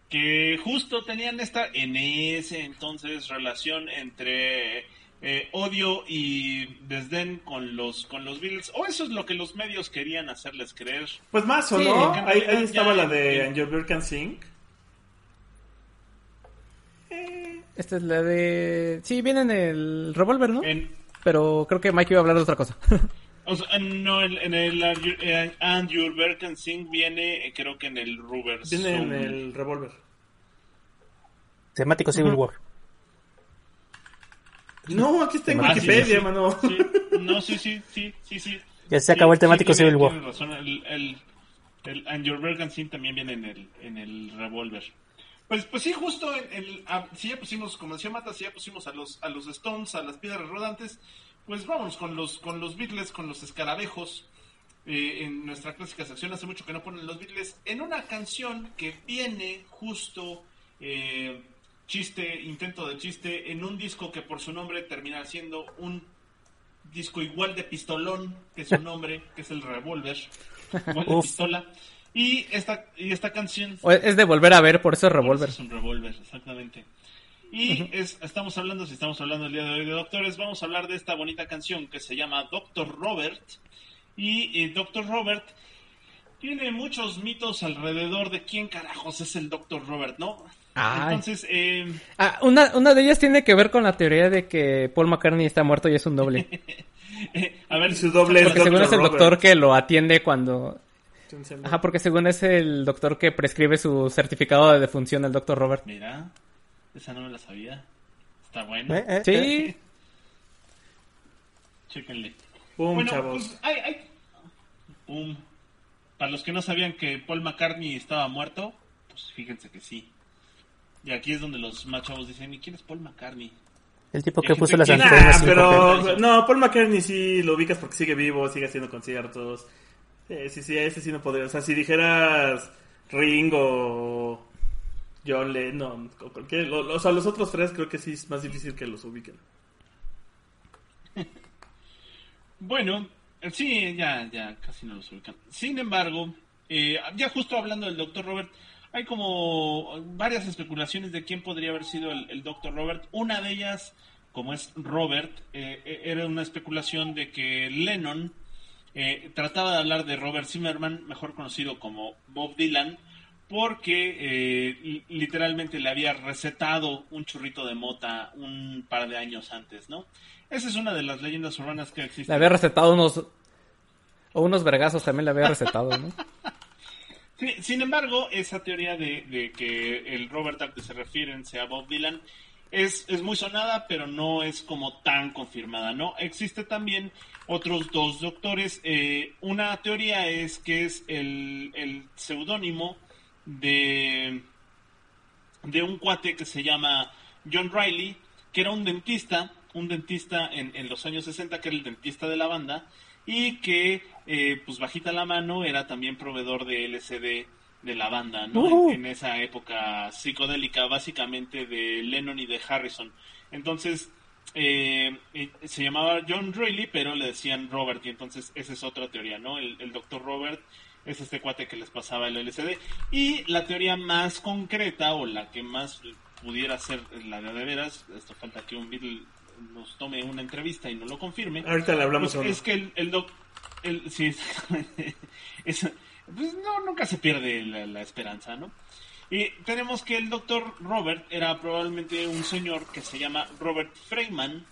que justo tenían esta en ese entonces relación entre eh, odio y desdén con los con los Beatles. O eso es lo que los medios querían hacerles creer. Pues más o Sí, no. Ahí, estaba ya- la de And Your Bird Can Sing. Esta es la de... Sí, viene en el revólver, ¿no? En, Pero creo que Mike iba a hablar de otra cosa. o sea, no, en, en el eh, Your Bird Can Sing viene, eh, creo que en el Rubber Viene en el revólver. Temático Civil War. No, aquí está en Ah, Wikipedia, sí, sí. mano. Sí, no, sí, sí, sí, sí, sí. Ya se acabó el temático Civil War. tiene razón, el, el, el And Your también viene en el, en el revólver. Pues, pues sí, justo en el, ah, si ya pusimos, como decía Mata, si ya pusimos a los, a los Stones, a las piedras rodantes, pues vamos con los, con los Beatles, con los escarabejos. eh, en nuestra clásica sección hace mucho que no ponen los Beatles en una canción que viene justo eh, chiste, intento de chiste en un disco que por su nombre termina siendo un disco igual de pistolón que su nombre, que es el Revolver, igual de Uf. pistola. Y esta, y esta canción O es de volver a ver, por eso es revólver. es un revólver, exactamente. Y es, estamos hablando, si estamos hablando el día de hoy de doctores, vamos a hablar de esta bonita canción que se llama Doctor Robert. Y eh, Doctor Robert tiene muchos mitos alrededor de quién carajos es el Doctor Robert, ¿no? Ay. Entonces, eh, Ah, una, una de ellas tiene que ver con la teoría de que Paul McCartney está muerto y es un doble. eh, a ver, su doble es Porque según es el Robert. doctor que lo atiende cuando... Ajá, porque según es el doctor que prescribe su certificado de defunción, el doctor Robert. Mira, esa no me la sabía. Está bueno. Eh, eh, eh. Sí, Chéquenle. Pum, bueno, chavos. pues. Para los que no sabían que Paul McCartney estaba muerto, pues fíjense que sí. Y aquí es donde los más chavos dicen, ¿y quién es Paul McCartney? El tipo que puso las Nah, antenas. sin pero no, Paul McCartney sí lo ubicas porque sigue vivo, sigue haciendo conciertos. Eh, sí, sí, a ese sí no podría. O sea, si dijeras Ringo John Lennon o cualquier. lo- lo- o sea, los otros tres creo que sí es más difícil que los ubiquen. Bueno, eh, sí, ya, ya, casi no los ubican. Sin embargo, eh, ya justo hablando del Dr. Robert, hay como varias especulaciones de quién podría haber sido el, el Dr. Robert. Una de ellas, como es Robert, eh, eh, era una especulación de que Lennon eh, trataba de hablar de Robert Zimmerman, mejor conocido como Bob Dylan, porque eh, li- literalmente le había recetado un churrito de mota un par de años antes, ¿no? Esa es una de las leyendas urbanas que le existen. había recetado unos... O unos vergazos también le había recetado, ¿no? Sin embargo, esa teoría de, de que el Robert al que se refieren sea Bob Dylan es, es muy sonada, pero no es como tan confirmada, ¿no? Existe también otros dos doctores. eh, una teoría es que es el, el seudónimo de, de un cuate que se llama John Riley, que era un dentista, un dentista en, en los años 60, que era el dentista de la banda, y que, eh, pues bajita la mano, era también proveedor de LSD de la banda, ¿no? Uh. En, en esa época psicodélica, básicamente de Lennon y de Harrison. Entonces, eh, eh, se llamaba John Reilly, pero le decían Robert, y entonces esa es otra teoría, ¿no? El, el doctor Robert es este cuate que les pasaba el LCD. Y la teoría más concreta, o la que más pudiera ser la de de veras, esto falta que un Beatle nos tome una entrevista y no lo confirme. Ahorita le hablamos Pues a es que el, el doc, el, sí, es- pues no, nunca se pierde la, la esperanza, ¿no? Y tenemos que el doctor Robert era probablemente un señor que se llama Robert Freeman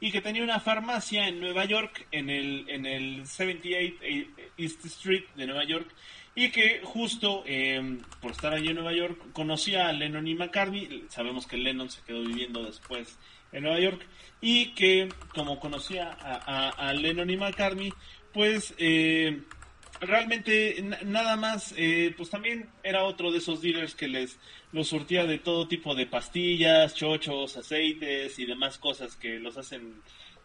y que tenía una farmacia en Nueva York, en el, en el 78 East Street de Nueva York, y que justo eh, por estar allí en Nueva York conocía a Lennon y McCartney. Sabemos que Lennon se quedó viviendo después en Nueva York y que como conocía a, a- a Lennon y McCartney, pues eh, realmente na- nada más, eh, pues también era otro de esos dealers que les los surtía de todo tipo de pastillas, chochos, aceites y demás cosas que los hacen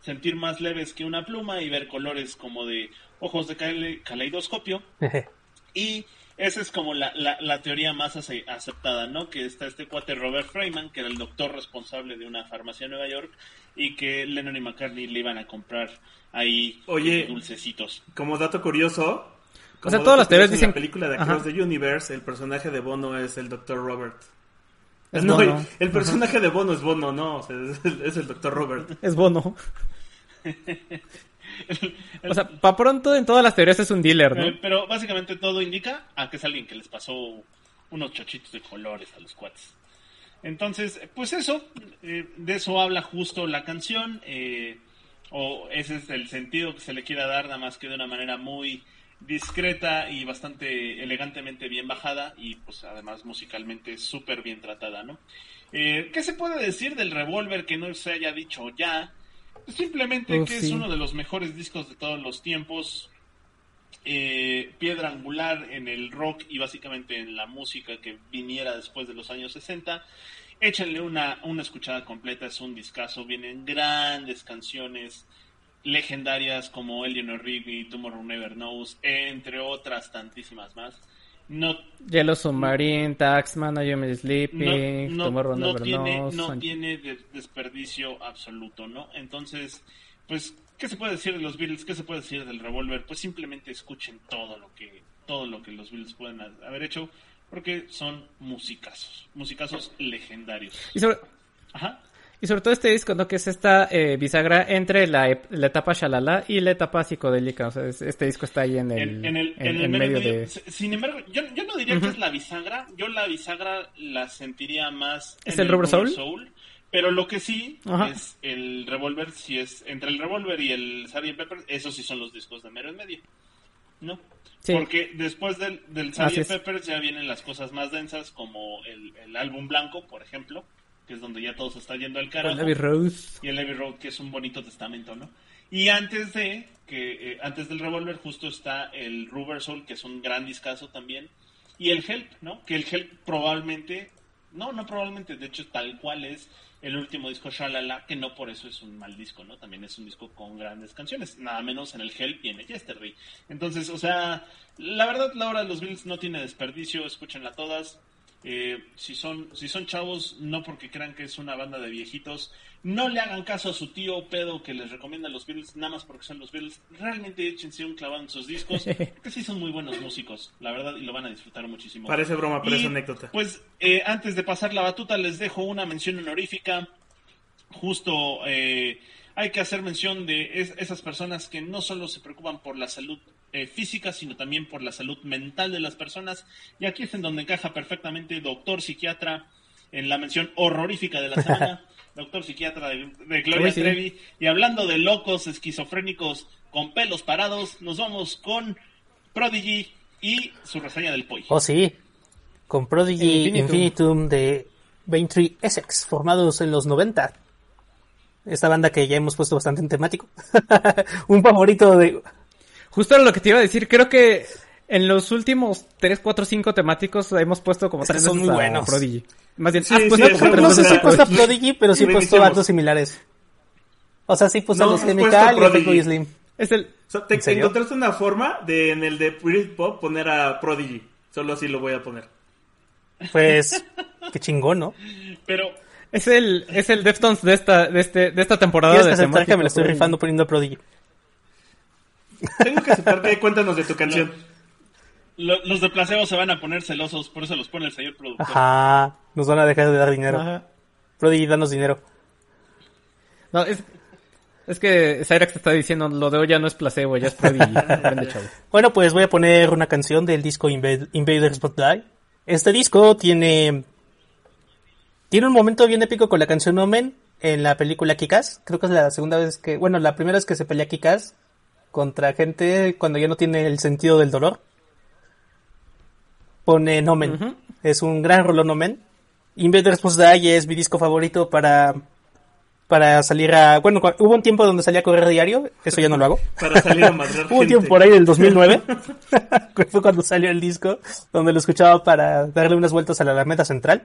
sentir más leves que una pluma y ver colores como de ojos de cale- caleidoscopio. Y esa es como la, la, la teoría más ace- aceptada, ¿no? Que está este cuate Robert Freeman, que era el doctor responsable de una farmacia en Nueva York, y que Lennon y McCartney le iban a comprar ahí Oye. dulcecitos. Como dato curioso. O sea, como todas las teorías dicen- En la película de. Across the Universe, el personaje de Bono es el Dr. Robert. Es no, Bono. el personaje de Bono es Bono, no, o sea, es, el, es el Dr. Robert. Es bono. O sea, pa' pronto en todas las teorías es un dealer, ¿no? Eh, pero básicamente todo indica a que es alguien que les pasó unos chochitos de colores a los cuates. Entonces, pues eso, eh, de eso habla justo la canción, eh, o ese es el sentido que se le quiera dar, nada más que de una manera muy discreta y bastante elegantemente bien bajada y pues además musicalmente súper bien tratada, ¿no? Eh, ¿Qué se puede decir del revólver que no se haya dicho ya? Simplemente Uf, que sí. es uno de los mejores discos de todos los tiempos, eh, piedra angular en el rock y básicamente en la música que viniera después de los años 60. Échenle una, una escuchada completa, es un discazo, vienen grandes canciones legendarias como Eleanor Rigby, Tomorrow Never Knows, entre otras tantísimas más. No, Yellow Submarine, Taxman, I Am no, Sleeping, no- Tomorrow no Never tiene, Knows, no tiene de- desperdicio absoluto, ¿no? Entonces, pues, ¿qué se puede decir de los Beatles? ¿Qué se puede decir del revólver? Pues simplemente escuchen todo lo que, todo lo que los Beatles pueden ha- haber hecho, porque son musicazos, musicazos legendarios. Y sobre, Ajá. Y sobre todo este disco, ¿no? Que es esta eh, bisagra entre la, la etapa shalala y la etapa psicodélica. O sea, es- este disco está ahí en el, en, en el, en- el medio, medio de... Sin embargo, yo, yo no diría que es la bisagra. Yo la bisagra la sentiría más. ¿Es el Rubber Soul? Pero lo que sí Ajá. es el revólver, si es entre el revólver y el Sgt. Pepper, esos sí son los discos de mero en medio. ¿No? Sí. Porque después del, del Sgt. es. Peppers ya vienen las cosas más densas, como el, el álbum blanco, por ejemplo, que es donde ya todo se está yendo al carajo Con Abbey Rose. y el Abbey Road, que es un bonito testamento, ¿no? Y antes de que eh, antes del Revolver justo está el Rubber Soul, que es un gran discazo también, y el Help, ¿no? Que el Help probablemente, no, no probablemente, de hecho tal cual es el último disco Shalala, que no por eso es un mal disco, ¿no? También es un disco con grandes canciones, nada menos en el Help y en el Yesterday. Entonces, o sea, la verdad la hora de los Beatles no tiene desperdicio, escúchenla todas. Eh, si son si son chavos, no porque crean que es una banda de viejitos, no le hagan caso a su tío pedo que les recomienda los Beatles, nada más porque son los Beatles. Realmente échense un clavado en sus discos, porque sí son muy buenos músicos, la verdad, y lo van a disfrutar muchísimo. Parece broma, pero Y, es anécdota. Pues eh, antes de pasar la batuta, les dejo una mención honorífica. Justo eh, hay que hacer mención de es- esas personas que no solo se preocupan por la salud eh, física, sino también por la salud mental de las personas. Y aquí es en donde encaja perfectamente doctor psiquiatra en la mención horrorífica de la semana. doctor psiquiatra de, de Gloria sí. Trevi. Y hablando de locos esquizofrénicos con pelos parados, nos vamos con Prodigy y su reseña del Poi. Oh, sí. Con Prodigy Infinitum. Infinitum de Braintree Essex, formados en los 90. Esta banda que ya hemos puesto bastante en temático. Un favorito de... Justo era lo que te iba a decir, creo que en los últimos 3, 4, 5 temáticos hemos puesto como Es tres son veces muy a buenos. Prodigy. Más bien, Sí, has sí, puesto es como tres No sé si a he puesto a Prodigy. Pero sí he puesto bandos similares. O sea, sí he puesto a No, los Chemical y a. Fatboy Slim. Es el... O sea, te encontraste una forma de en el de Britpop poner a Prodigy. Solo así lo voy a poner. Pues, qué chingón, ¿no? Pero Es el, es el Deftones de esta, de este, de esta temporada de que me lo estoy rifando poniendo Prodigy. Tengo que aceptar que cuéntanos de tu canción. lo- los de placebo se van a poner celosos, por eso los pone el señor productor. Ajá, nos van a dejar de dar dinero. Ajá. Prodigy, danos dinero. No, es, es que Cyrax te está diciendo, lo de hoy ya no es placebo, ya es Prodigy. Bueno, pues voy a poner una canción del disco Inva- Invaders But Die. Este disco tiene tiene un momento bien épico con la canción Omen en la película Kikas. Creo que es la segunda vez que, bueno, la primera vez que se pelea Kikas contra gente cuando ya no tiene el sentido del dolor. Pone Omen. Ujú. Es un gran rolón Omen. Invaders Must Die es mi disco favorito para para salir a, bueno, hubo un tiempo donde salía a correr diario, eso ya no lo hago. Para salir a madrear Hubo un tiempo por ahí del 2009, que fue cuando salió el disco, donde lo escuchaba para darle unas vueltas a la Alameda Central.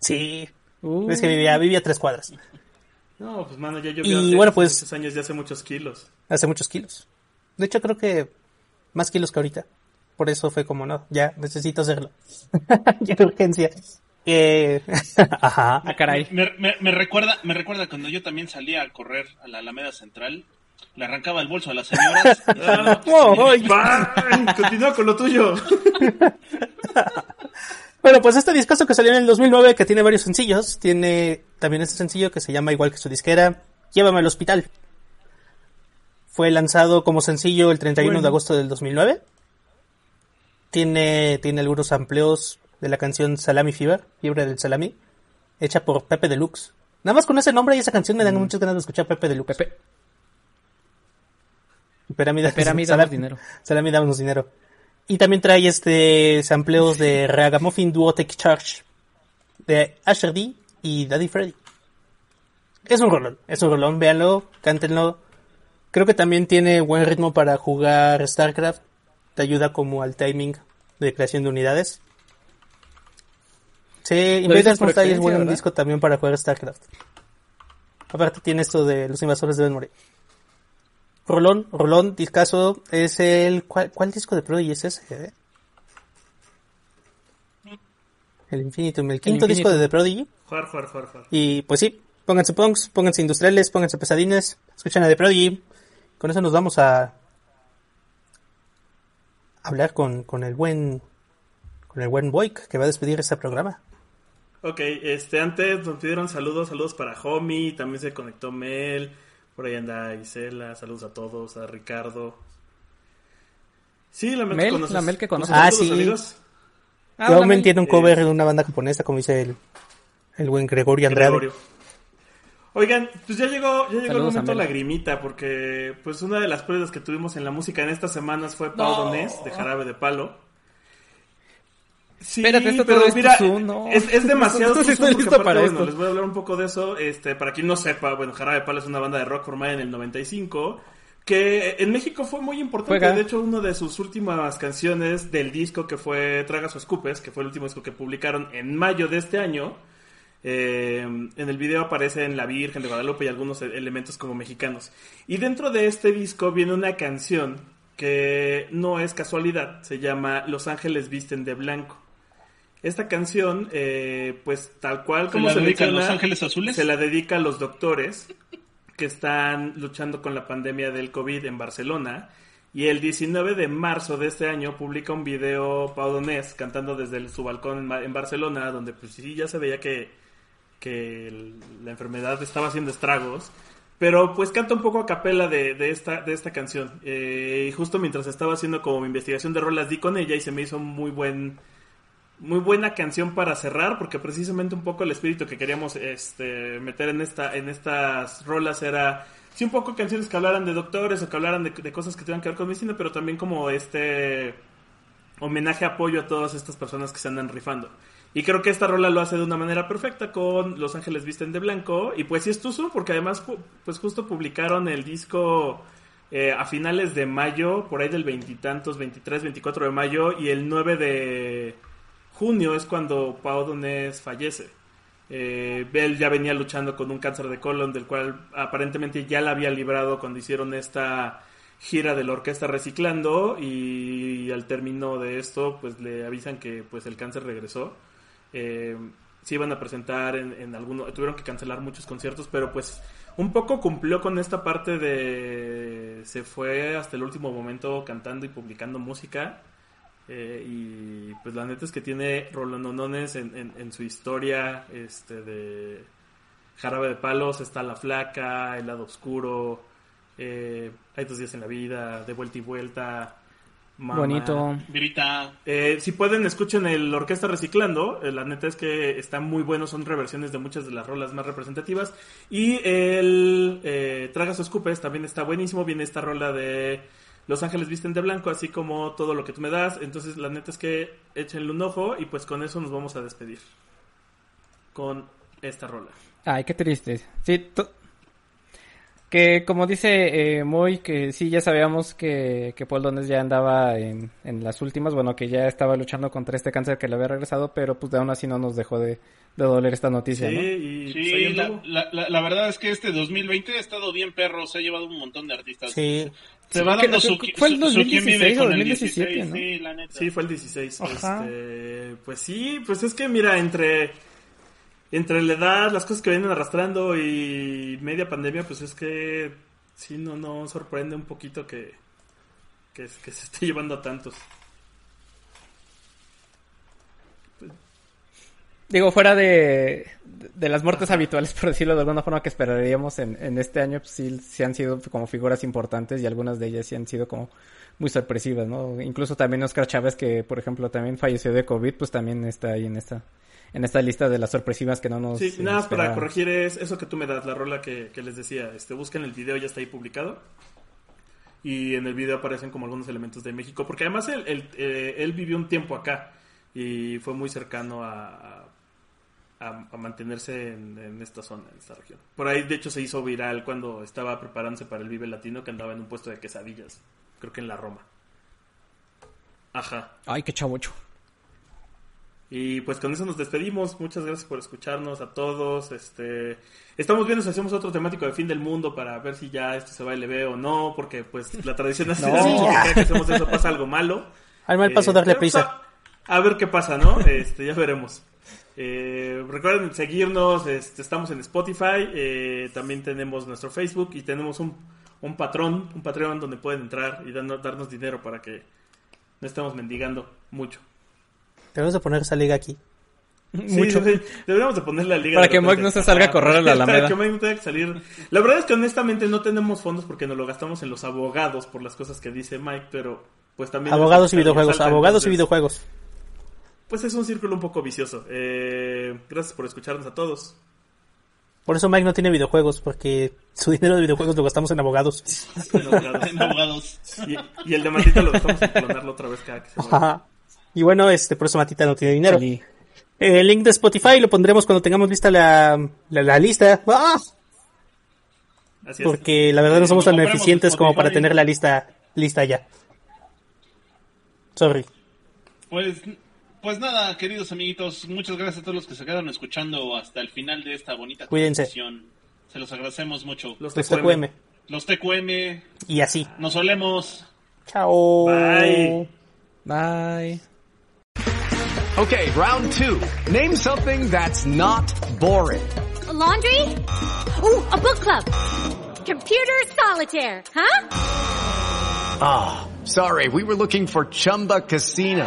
Sí, Uh, es que vivía, vivía tres cuadras, No, pues mano, ya llovió Y hace bueno, pues- muchos años, ya hace muchos kilos. hace muchos kilos. De hecho, creo que más kilos que ahorita. Por eso fue como, no, ya necesito hacerlo. ya de urgencia. Eh, ajá. Ah, caray. Me, me- me recuerda, me recuerda cuando yo también salía a correr a la Alameda Central, le arrancaba el bolso a las señoras. y Oh, continúa con lo tuyo. Bueno, pues este discazo que salió en el 2009, que tiene varios sencillos, tiene también este sencillo que se llama igual que su disquera, Llévame al hospital. Fue lanzado como sencillo el 31 de Bueno. agosto del 2009. Tiene, tiene algunos amplios de la canción Salami Fever, Fiebre del Salami, hecha por Pepe Deluxe. Nada más con ese nombre y esa canción me dan muchas ganas de escuchar Pepe Deluxe. Pepe, Pepe, Pepe, a mí danos dinero. Salami, dinero. Y también trae este sampleos de Ragamuffin Duo Take Charge de Asher D y Daddy Freddy. Es un rolón, es un rolón, véanlo, cántenlo. Creo que también tiene buen ritmo para jugar StarCraft. Te ayuda como al timing de creación de unidades. Sí, Invaders Must Die es buen disco también para jugar StarCraft. Aparte tiene esto de los invasores deben morir. Rolón, Rolón, discaso, es el... ¿Cuál, cuál disco de Prodigy es ese? eh? El Infinitum, el quinto disco de. The Prodigy. Juar, juar, juar, juar. Y pues sí, pónganse punks, pónganse industriales, pónganse pesadines, escuchen a The Prodigy. Con eso nos vamos a hablar con, con el buen con el buen Boyk que va a despedir este programa. Ok, este, antes nos pidieron saludos, saludos para Homie, también se conectó Mel, por ahí anda Isela, saludos a todos, a Ricardo. Sí, la Mel, Mel, que conoces. la Mel que conoces. Ah, sí. amigos. Ah, Yo me entiendo un cover de una banda japonesa, como dice el, el buen Gregorio Andrade. Gregorio. Oigan, pues ya llegó, ya llegó el momento lagrimita, porque pues una de las pruebas que tuvimos en la música en estas semanas fue Pau No. Donés, de Jarabe de Palo. Sí, Espérate, esto pero todo es mira, no. es, es demasiado No si tuzú estoy listo para bueno, esto. les voy a hablar un poco de eso. Este, para quien no sepa, bueno, Jarabe Palo es una banda de rock formada en el 95 que en México fue muy importante. Juega. De hecho, una de sus últimas canciones del disco que fue Tragas o Escupes, que fue el último disco que publicaron en mayo de este año, eh, en el video aparecen la Virgen de Guadalupe y algunos e- elementos como mexicanos. Y dentro de este disco viene una canción que no es casualidad, se llama Los Ángeles Visten de Blanco. Esta canción, eh, pues tal cual ¿Se como la se, dedican menciona, los Ángeles Azules? se la dedica a los doctores que están luchando con la pandemia del COVID en Barcelona. Y el 19 de marzo de este año publica un video Pau Donés cantando desde el- su balcón en, en Barcelona, donde pues sí ya se veía que, que el- la enfermedad estaba haciendo estragos. Pero pues canta un poco a capela de, de esta, de esta canción. Eh, y justo mientras estaba haciendo como mi investigación de rolas di con ella y se me hizo muy buen muy buena canción para cerrar porque precisamente un poco el espíritu que queríamos este meter en esta en estas rolas era sí un poco canciones que hablaran de doctores o que hablaran de, cosas que tengan que ver con medicina pero también como este homenaje apoyo a todas estas personas que se andan rifando. Y creo que esta rola lo hace de una manera perfecta con Los Ángeles Visten de Blanco. Y pues sí es Tuzo porque además pu- pues justo publicaron el disco eh, a finales de mayo por ahí del veintitantos 23 24 de mayo y el 9 de junio es cuando Pau Donés fallece. Eh, él ya venía luchando con un cáncer de colon, del cual aparentemente ya la había librado cuando hicieron esta gira de la orquesta reciclando y al término de esto pues le avisan que pues el cáncer regresó. Eh, se iban a presentar en, en algunos, tuvieron que cancelar muchos conciertos, pero pues un poco cumplió con esta parte de se fue hasta el último momento cantando y publicando música. Eh, y pues la neta es que tiene rolononones en, en, en su historia este de Jarabe de Palos, está La Flaca, El Lado Oscuro, eh, Hay dos días en la vida, De vuelta y vuelta, Mamá. Bonito. Grita. Eh, si pueden, escuchen el Orquesta Reciclando. Eh, la neta es que está muy bueno. Son reversiones de muchas de las rolas más representativas. Y el eh, Tragas o Escupes también está buenísimo. Viene esta rola de Los Ángeles Visten de Blanco, así como todo lo que tú me das. Entonces, la neta es que échenle un ojo. Y pues con eso nos vamos a despedir. Con esta rola. Ay, qué triste. Sí, que como dice eh, Moy, que sí, ya sabíamos que, que Paul Dones ya andaba en, en las últimas, bueno, que ya estaba luchando contra este cáncer que le había regresado, pero pues de aún así no nos dejó de, de doler esta noticia, Sí, ¿no? y pues, Sí, la, la, la, la verdad es que este 2020 ha estado bien perro, se ha llevado un montón de artistas. Sí. Se va que- dando su, fue el su- su quién 2016 vive o con el 2017, 16, ¿no? Sí, la neta. Sí, fue el 16. Ajá. Este, pues sí, pues es que mira, entre entre la edad, las cosas que vienen arrastrando y media pandemia, pues es que sí, no, no sorprende un poquito que, que, que se esté llevando a tantos. Digo, fuera de, de las muertes habituales, por decirlo de alguna forma, que esperaríamos en, en este año, pues sí, sí han sido como figuras importantes y algunas de ellas sí han sido como muy sorpresivas, ¿no? Incluso también Oscar Chávez, que por ejemplo también falleció de COVID, pues también está ahí en esta, en esta lista de las sorpresivas que no nos Sí, nada más para corregir es eso que tú me das, la rola que, que les decía. Este, busquen el video, ya está ahí publicado. Y en el video aparecen como algunos elementos de México, porque además él, él, eh, él vivió un tiempo acá y fue muy cercano a, a, a mantenerse en, en esta zona, en esta región. Por ahí, de hecho, se hizo viral cuando estaba preparándose para el Vive Latino, que andaba en un puesto de quesadillas, creo que en la Roma. Ajá. Ay, qué chavocho. Y pues con eso nos despedimos. Muchas gracias por escucharnos a todos. Este, estamos viendo si hacemos otro temático de fin del mundo para ver si ya esto se va a LB o no, porque pues la tradición hace No. mucho que que hacemos eso pasa algo malo. Al mal paso Eh, darle prisa. A, a ver qué pasa, ¿no? Este, ya veremos. Eh, recuerden seguirnos, este, estamos en Spotify, eh, también tenemos nuestro Facebook y tenemos un, un patrón, un Patreon donde pueden entrar y darnos, darnos dinero para que no estemos mendigando mucho. Debemos de poner esa liga aquí. Mucho. Sí, deberíamos de ponerle la liga. Para que. Mike no se salga a correr a la Para Alameda. que Mike no tenga que salir. La verdad es que honestamente no tenemos fondos porque nos lo gastamos en los abogados por las cosas que dice Mike, pero pues también... Abogados y videojuegos, abogados y videojuegos. Pues es un círculo un poco vicioso. Eh, gracias por escucharnos a todos. Por eso Mike no tiene videojuegos, porque su dinero de videojuegos lo gastamos en abogados. En abogados. En abogados. y, y el de Matita lo dejamos en clonarlo otra vez cada que se. Ajá. Y bueno, este, por eso Matita no tiene dinero. Sí. Eh, El link de Spotify lo pondremos cuando tengamos lista la, la, la lista. ¡Ah! Así es. Porque la verdad no somos tan eficientes como para tener la lista lista ya. Sorry. Pues, pues nada, queridos amiguitos, muchas gracias a todos los que se quedaron escuchando hasta el final de esta bonita Cuídense. transmisión. Se los agradecemos mucho. Los Los TQM. TQM. Los TQM, Y así. nos solemos. Chao. Bye. Bye. Okay, round two. Name something that's not boring. A laundry? Ooh, a book club. Computer solitaire, huh? Ah, sorry, we were looking for Chumba Casino.